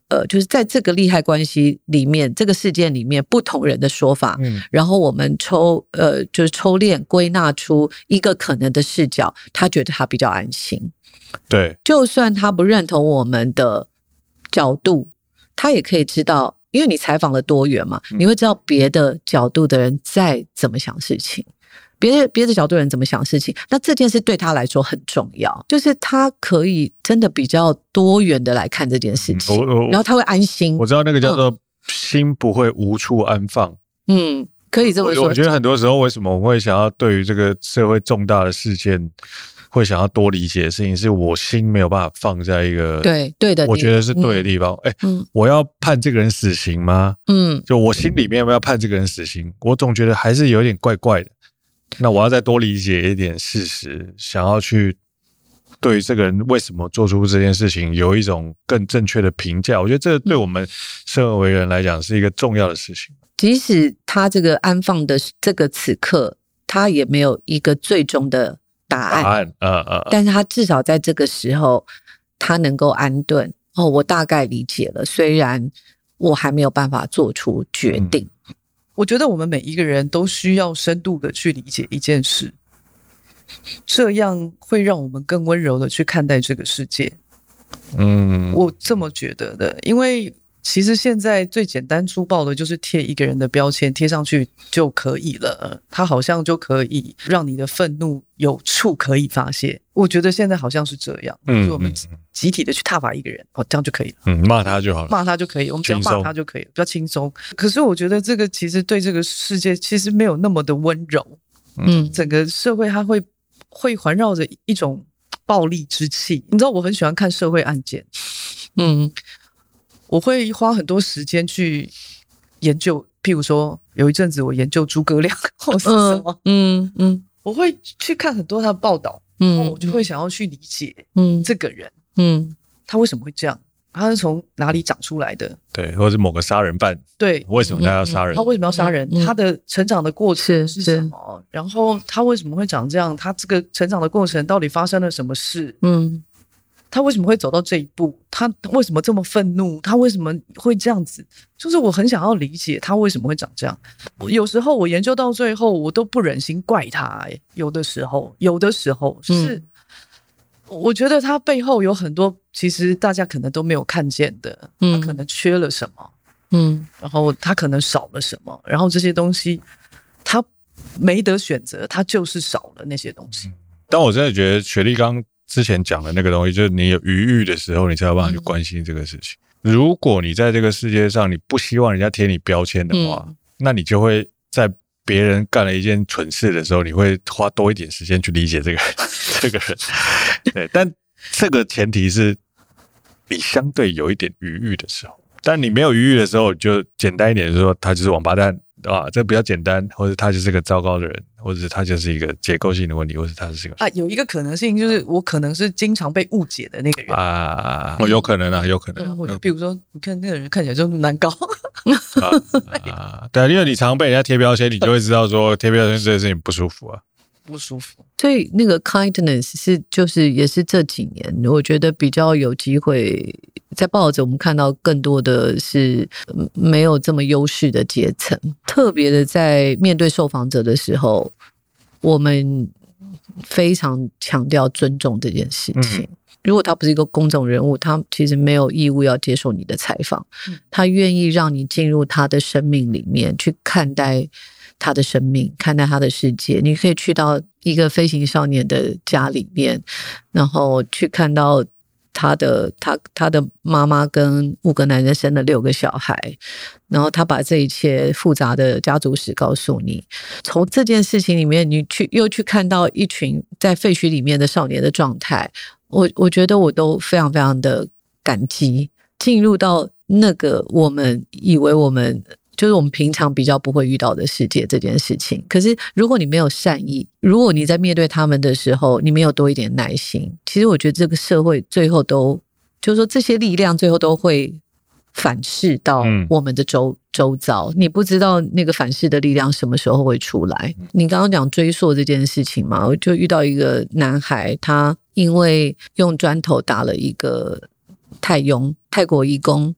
呃，就是在这个利害关系里面，这个事件里面不同人的说法，嗯，然后我们抽呃，就是抽练归纳出一个可能的视角，他觉得他比较安心。对，就算他不认同我们的角度，他也可以知道，因为你采访了多元嘛，你会知道别的角度的人在怎么想事情，别的别的角度人怎么想事情。那这件事对他来说很重要，就是他可以真的比较多元的来看这件事情，然后他会安心。我知道那个叫做心不会无处安放。嗯，可以这么说。我觉得很多时候，为什么我会想要对于这个社会重大的事件，会想要多理解的事情，是我心没有办法放在一个对对的，我觉得是对的地方。哎，我要判这个人死刑吗？嗯，就我心里面要不要判这个人死刑？我总觉得还是有点怪怪的。那我要再多理解一点事实，想要去对这个人为什么做出这件事情有一种更正确的评价。我觉得这对我们生而为人来讲是一个重要的事情。即使他这个安放的这个此刻，他也没有一个最终的。答案，答案，嗯嗯，但是他至少在这个时候，他能够安顿。哦，我大概理解了，虽然我还没有办法做出决定。嗯，我觉得我们每一个人都需要深度的去理解一件事，这样会让我们更温柔的去看待这个世界。嗯，我这么觉得的，因为。其实现在最简单粗暴的就是贴一个人的标签，贴上去就可以了。他好像就可以让你的愤怒有处可以发泄。我觉得现在好像是这样，嗯，我们集体的去踏伐一个人，哦，这样就可以了。嗯，骂他就好了，骂他就可以，我们只要骂他就可以了，比较轻松。可是我觉得这个其实对这个世界其实没有那么的温柔。嗯，整个社会它会会环绕着一种暴力之气。你知道我很喜欢看社会案件，嗯。我会花很多时间去研究，譬如说，有一阵子我研究诸葛亮 或是什么，嗯嗯，嗯我会去看很多他的报道，嗯，我就会想要去理解，嗯，这个人，嗯，他为什么会这样？他是从哪里长出来的？对，或者是某个杀人犯，对，为什么他要杀人？他为什么要杀人？他的成长的过程是什么？是是然后他为什么会长这样？他这个成长的过程到底发生了什么事？嗯，他为什么会走到这一步？他为什么这么愤怒？他为什么会这样子？就是我很想要理解他为什么会长这样。有时候我研究到最后，我都不忍心怪他。哎，有的时候，有的时候是。我觉得他背后有很多，其实大家可能都没有看见的。他可能缺了什么，嗯，然后他可能少了什么，然后这些东西他没得选择，他就是少了那些东西。但我真的觉得雪莉刚之前讲的那个东西，就是你有余裕的时候，你才有办法去关心这个事情。如果你在这个世界上，你不希望人家贴你标签的话，那你就会在别人干了一件蠢事的时候，你会花多一点时间去理解这个 这个人。对，但这个前提是你相对有一点余裕的时候，但你没有余裕的时候，就简单一点，就是说他就是王八蛋，对吧？这比较简单，或者他就是个糟糕的人，或者是他就是一个结构性的问题，或者他是一个啊，有一个可能性就是我可能是经常被误解的那个人啊，哦，有可能啊，有可能，或者比如说，你看那个人看起来就难搞啊 对啊，因为你常被人家贴标签，你就会知道说贴标签这件事情不舒服啊。不舒服，所以那个 kindness 是就是也是这几年我觉得比较有机会在报纸我们看到更多的是没有这么优势的阶层，特别的在面对受访者的时候，我们非常强调尊重这件事情。如果他不是一个公众人物，他其实没有义务要接受你的采访，他愿意让你进入他的生命里面去看待。他的生命，看待他的世界，你可以去到一个飞行少年的家里面，然后去看到他的他他的妈妈跟五个男人生了六个小孩，然后他把这一切复杂的家族史告诉你。从这件事情里面，你去又去看到一群在废墟里面的少年的状态，我我觉得我都非常非常的感激，进入到那个我们以为我们。就是我们平常比较不会遇到的世界这件事情。可是，如果你没有善意，如果你在面对他们的时候，你没有多一点耐心，其实我觉得这个社会最后都，就是说这些力量最后都会反噬到我们的周周遭。你不知道那个反噬的力量什么时候会出来。你刚刚讲追溯这件事情嘛，我就遇到一个男孩，他因为用砖头打了一个泰佣泰国义工。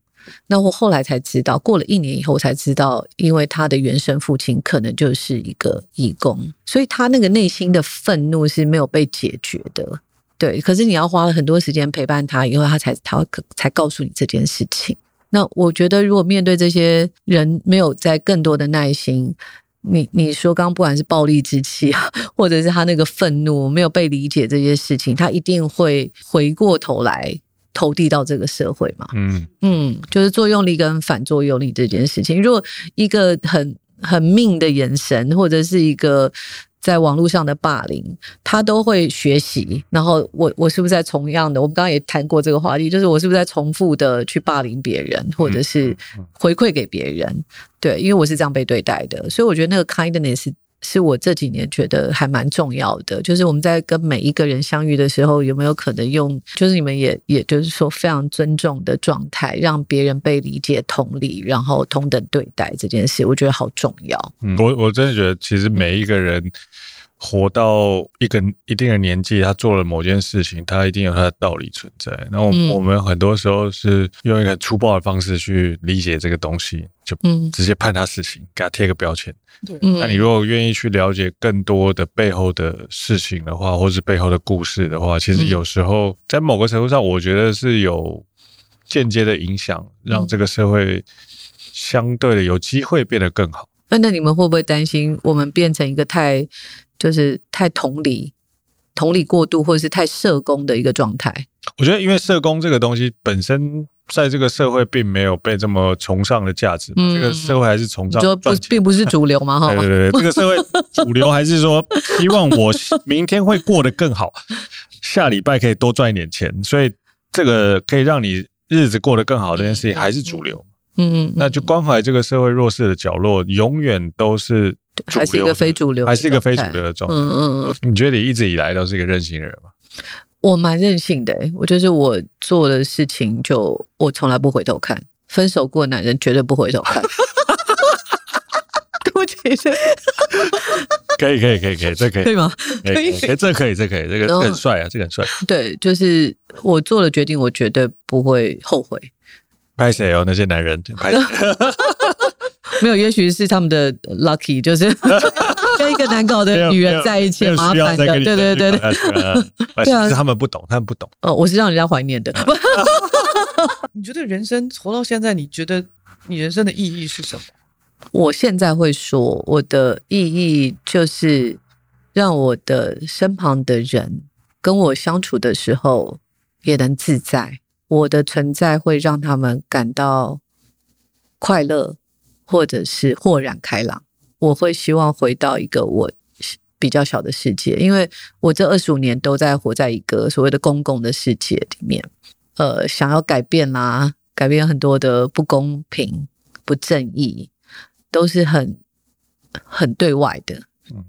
那我后来才知道，过了一年以后我才知道，因为他的原生父亲可能就是一个义工，所以他那个内心的愤怒是没有被解决的。对，可是你要花了很多时间陪伴他，以后他才他才告诉你这件事情。那我觉得，如果面对这些人没有在更多的耐心，你你说刚不管是暴力之气啊，或者是他那个愤怒没有被理解这些事情，他一定会回过头来。投递到这个社会嘛，嗯嗯，就是作用力跟反作用力这件事情。如果一个很很命的眼神，或者是一个在网络上的霸凌，他都会学习。然后我我是不是在同样的？我们刚刚也谈过这个话题，就是我是不是在重复的去霸凌别人，或者是回馈给别人？对，因为我是这样被对待的，所以我觉得那个 kindness。是我这几年觉得还蛮重要的，就是我们在跟每一个人相遇的时候，有没有可能用，就是你们也也就是说非常尊重的状态，让别人被理解、同理，然后同等对待这件事，我觉得好重要。嗯，我我真的觉得，其实每一个人。活到一个一定的年纪，他做了某件事情，他一定有他的道理存在。然后我们很多时候是用一个粗暴的方式去理解这个东西，就直接判他死刑，给他贴个标签。对，那你如果愿意去了解更多的背后的事情的话，或是背后的故事的话，其实有时候在某个程度上，我觉得是有间接的影响，让这个社会相对的有机会变得更好。那那你们会不会担心我们变成一个太？就是太同理、同理过度，或者是太社工的一个状态。我觉得，因为社工这个东西本身在这个社会并没有被这么崇尚的价值，嗯、这个社会还是崇尚，就不并不是主流嘛，哈。对对对，这个社会主流还是说希望我明天会过得更好，下礼拜可以多赚一点钱，所以这个可以让你日子过得更好这件事情还是主流。嗯，那就关怀这个社会弱势的角落，永远都是。还是一个非主流，还是一个非主流的状态。嗯嗯嗯。你觉得你一直以来都是一个任性的人吗？我蛮任性的、欸，我就是我做的事情就我从来不回头看，分手过的男人绝对不回头看。对不起，可以可以可以可以，这可以可以吗？可以，这可以这可以，这个很帅啊，这个很帅。对，就是我做了决定，我绝对不会后悔。拍谁哦？那些男人拍谁？没有，也许是他们的 lucky，就是跟一个难搞的女人在一起，麻烦的。对对对对，对啊，是他们不懂，他们不懂。哦，我是让人家怀念的。你觉得人生活到现在，你觉得你人生的意义是什么？我现在会说，我的意义就是让我的身旁的人跟我相处的时候也能自在。我的存在会让他们感到快乐，或者是豁然开朗。我会希望回到一个我比较小的世界，因为我这二十五年都在活在一个所谓的公共的世界里面。呃，想要改变啦、啊，改变很多的不公平、不正义，都是很很对外的，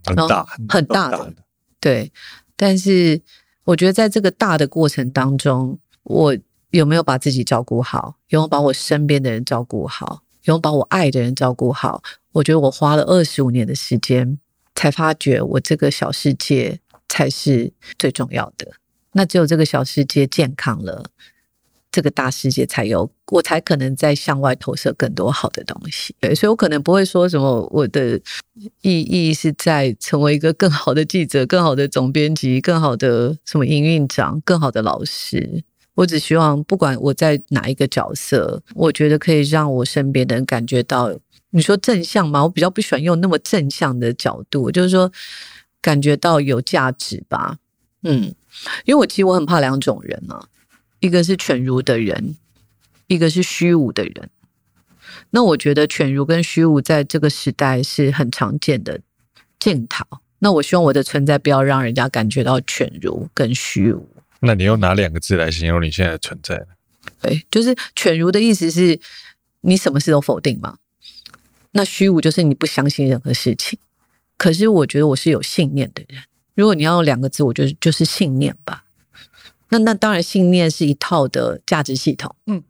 很大很大的，对。但是我觉得在这个大的过程当中，我。有没有把自己照顾好？有没有把我身边的人照顾好？有把我爱的人照顾好？我觉得我花了二十五年的时间，才发觉我这个小世界才是最重要的。那只有这个小世界健康了，这个大世界才有，我才可能再向外投射更多好的东西。对，所以我可能不会说什么我的意义是在成为一个更好的记者、更好的总编辑、更好的什么营运长、更好的老师。我只希望，不管我在哪一个角色，我觉得可以让我身边的人感觉到，你说正向吗？我比较不喜欢用那么正向的角度，就是说感觉到有价值吧。嗯，因为我其实我很怕两种人啊，一个是犬儒的人，一个是虚无的人。那我觉得犬儒跟虚无在这个时代是很常见的镜头。那我希望我的存在不要让人家感觉到犬儒跟虚无。那你用哪两个字来形容你现在的存在呢？对，就是犬儒的意思是，你什么事都否定吗。那虚无就是你不相信任何事情。可是我觉得我是有信念的人。如果你要用两个字，我觉得就是信念吧。那那当然，信念是一套的价值系统。嗯，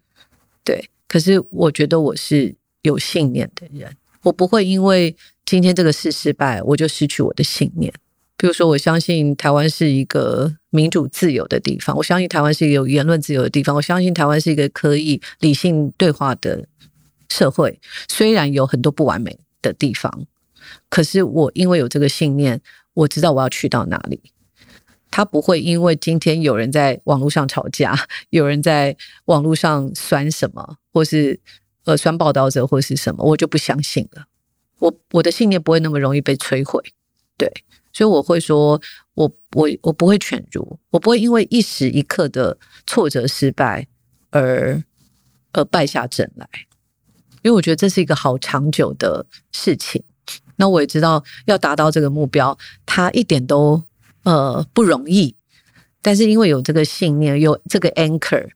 对。可是我觉得我是有信念的人，我不会因为今天这个事失败，我就失去我的信念。比如说，我相信台湾是一个民主自由的地方，我相信台湾是一个有言论自由的地方，我相信台湾是一个可以理性对话的社会。虽然有很多不完美的地方，可是我因为有这个信念，我知道我要去到哪里。他不会因为今天有人在网络上吵架，有人在网络上酸什么，或是呃酸报道者或是什么，我就不相信了。我我的信念不会那么容易被摧毁，对。所以我会说，我我我不会犬儒，我不会因为一时一刻的挫折失败而而败下阵来，因为我觉得这是一个好长久的事情。那我也知道要达到这个目标，它一点都呃不容易，但是因为有这个信念，有这个 anchor，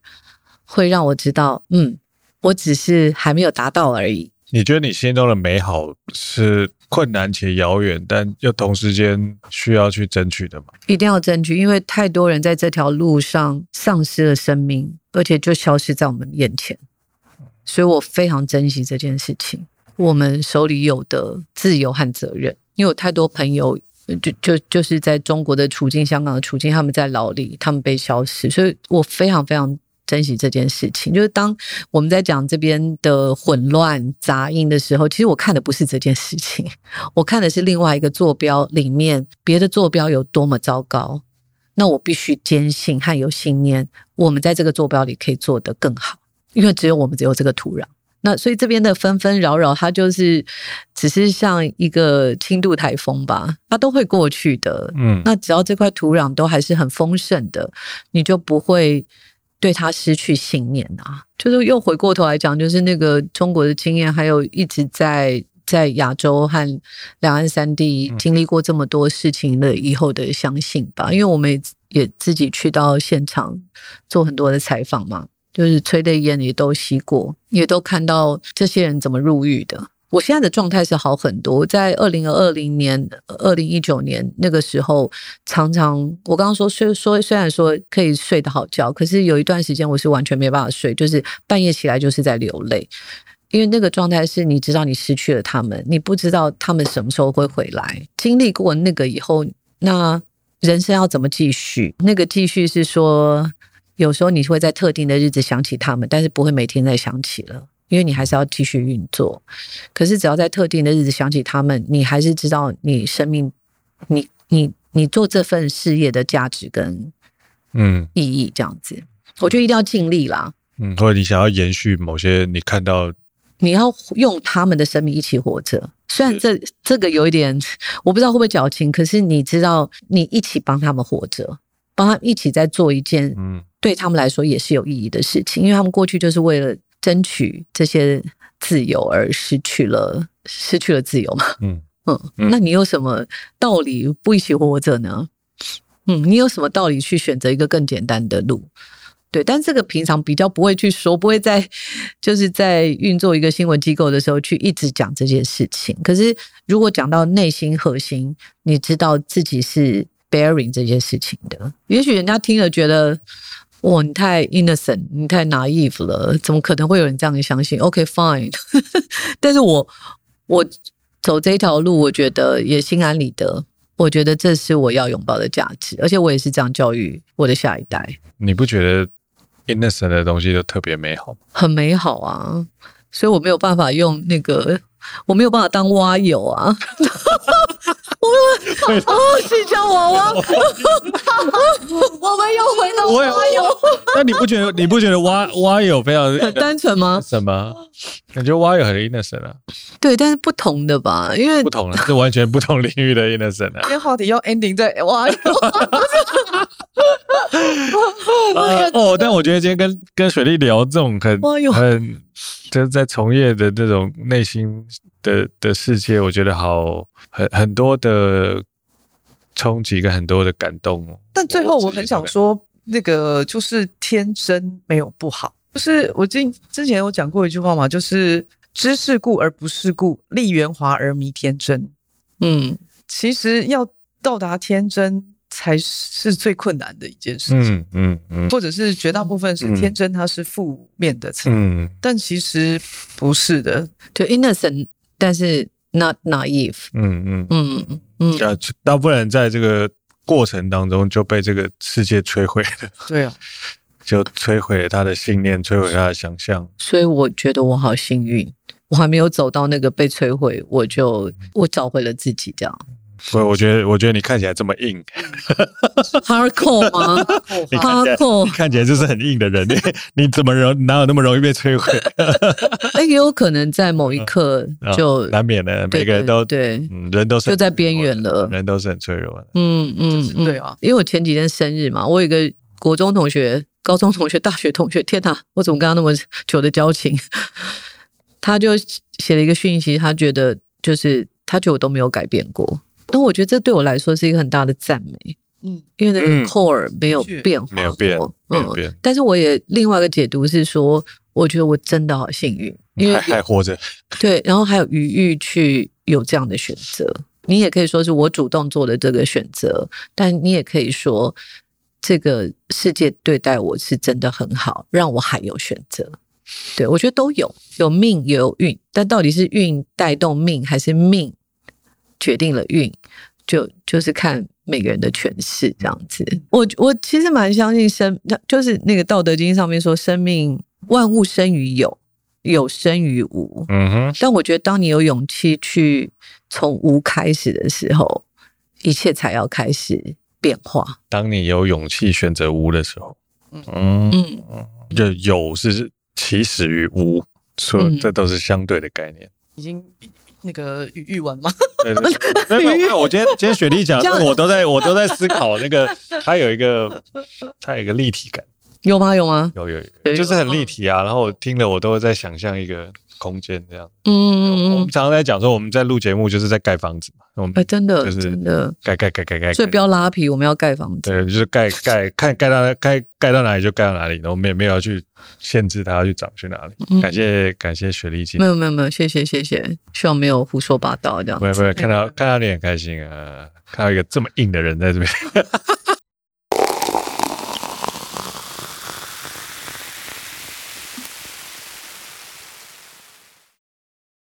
会让我知道，嗯，我只是还没有达到而已。你觉得你心中的美好是困难且遥远，但又同时间需要去争取的吗？一定要争取，因为太多人在这条路上丧失了生命，而且就消失在我们眼前。所以我非常珍惜这件事情，我们手里有的自由和责任。因为有太多朋友就就就是在中国的处境、香港的处境，他们在牢里，他们被消失，所以我非常非常。珍惜这件事情，就是当我们在讲这边的混乱杂音的时候，其实我看的不是这件事情，我看的是另外一个坐标里面别的坐标有多么糟糕。那我必须坚信和有信念，我们在这个坐标里可以做得更好，因为只有我们只有这个土壤。那所以这边的纷纷扰扰，它就是只是像一个轻度台风吧，它都会过去的。嗯，那只要这块土壤都还是很丰盛的，你就不会。对他失去信念啊，就是又回过头来讲，就是那个中国的经验，还有一直在在亚洲和两岸三地经历过这么多事情了以后的相信吧。因为我们也自己去到现场做很多的采访嘛，就是催泪烟也都吸过，也都看到这些人怎么入狱的，我现在的状态是好很多。在二零二零年、二零一九年那个时候，常常我刚刚说虽说虽然说可以睡得好觉，可是有一段时间我是完全没办法睡，就是半夜起来就是在流泪，因为那个状态是你知道你失去了他们，你不知道他们什么时候会回来。经历过那个以后，那人生要怎么继续？那个继续是说，有时候你会在特定的日子想起他们，但是不会每天再想起了。因为你还是要继续运作，可是只要在特定的日子想起他们，你还是知道你生命，你你你做这份事业的价值跟嗯意义这样子，我觉得一定要尽力啦。嗯，或者你想要延续某些你看到，你要用他们的生命一起活着。虽然这这个有一点，我不知道会不会矫情，可是你知道，你一起帮他们活着，帮他们一起在做一件嗯对他们来说也是有意义的事情，因为他们过去就是为了。争取这些自由而失去了，失去了自由嘛？嗯嗯，那你有什么道理不一起活着呢？嗯，你有什么道理去选择一个更简单的路？对，但这个平常比较不会去说，不会在就是在运作一个新闻机构的时候去一直讲这件事情。可是如果讲到内心核心，你知道自己是 bearing 这件事情的，也许人家听了觉得。哇，你太 innocent，你太 naive 了，怎么可能会有人这样相信？OK，fine，okay, 但是我我走这条路，我觉得也心安理得。我觉得这是我要拥抱的价值，而且我也是这样教育我的下一代。你不觉得 innocent 的东西都特别美好吗？很美好啊，所以我没有办法用那个，我没有办法当蛙友啊。我 们哦，气球娃娃，我们又回到蛙友。那你不觉得你不觉得蛙蛙友非常很单纯吗？什么？感觉蛙友很 innocent 啊？对，但是不同的吧，因为不同了，是完全不同领域的 innocent 啊。今天话题要 ending 在蛙友。哦，但我觉得今天跟跟水莉聊这种很很就是在从业的这种内心。的的世界，我觉得好很很多的冲击跟很多的感动哦。但最后我很想说，那个就是天真没有不好。就是我之之前有讲过一句话嘛，就是知世故而不世故，立圆滑而迷天真。嗯，其实要到达天真才是最困难的一件事情。嗯嗯嗯，或者是绝大部分是天真，它是负面的词。嗯，但其实不是的，就 innocent。但是 not naive，嗯嗯嗯嗯，啊，大部分人在这个过程当中就被这个世界摧毁了，对啊，就摧毁了他的信念，摧毁他的想象。所以我觉得我好幸运，我还没有走到那个被摧毁，我就我找回了自己，这样。所以我觉得，我觉得你看起来这么硬，hardcore 吗？hardcore，你看起来就是很硬的人，你你怎么容哪有那么容易被摧毁？哎，也有可能在某一刻就难免的，每个人都对，人都是就在边缘了，人都是很脆弱的。嗯嗯，对啊，因为我前几天生日嘛，我有一个国中同学、高中同学、大学同学，天哪，我怎么跟他那么久的交情？他就写了一个讯息，他觉得就是他觉得我都没有改变过。那我觉得这对我来说是一个很大的赞美，嗯，因为那个 core 没有变化，没有变，没有变。但是我也另外一个解读是说，我觉得我真的好幸运，因为还活着，对，然后还有余裕去有这样的选择。你也可以说是我主动做的这个选择，但你也可以说这个世界对待我是真的很好，让我还有选择。对，我觉得都有，有命也有运，但到底是运带动命还是命？决定了运，就就是看每个人的诠释这样子。我我其实蛮相信生，就是那个《道德经》上面说，生命万物生于有，有生于无。嗯哼。但我觉得，当你有勇气去从无开始的时候，一切才要开始变化。当你有勇气选择无的时候，嗯嗯，就有是起始于无，所以这都是相对的概念。已经。那个语语文吗？对对对，没有没有。我今天今天雪莉讲，我都在我都在思考那个，它有一个它有一个立体感，有吗？有吗？有有有，就是很立体啊。然后我听了，我都会在想象一个空间这样。嗯，我们常常在讲说，我们在录节目就是在盖房子嘛。我们哎，真的，就是真的盖盖盖盖盖。所以不要拉皮，我们要盖房子。对，就是盖盖，看盖到盖盖到哪里就盖到哪里，然后我们也没有要去限制它要去长去哪里。感谢感谢雪莉姐。没有没有没有，谢谢谢谢，希望没有胡说八道这样。没有没有，看到看到你很开心啊，看到一个这么硬的人在这边。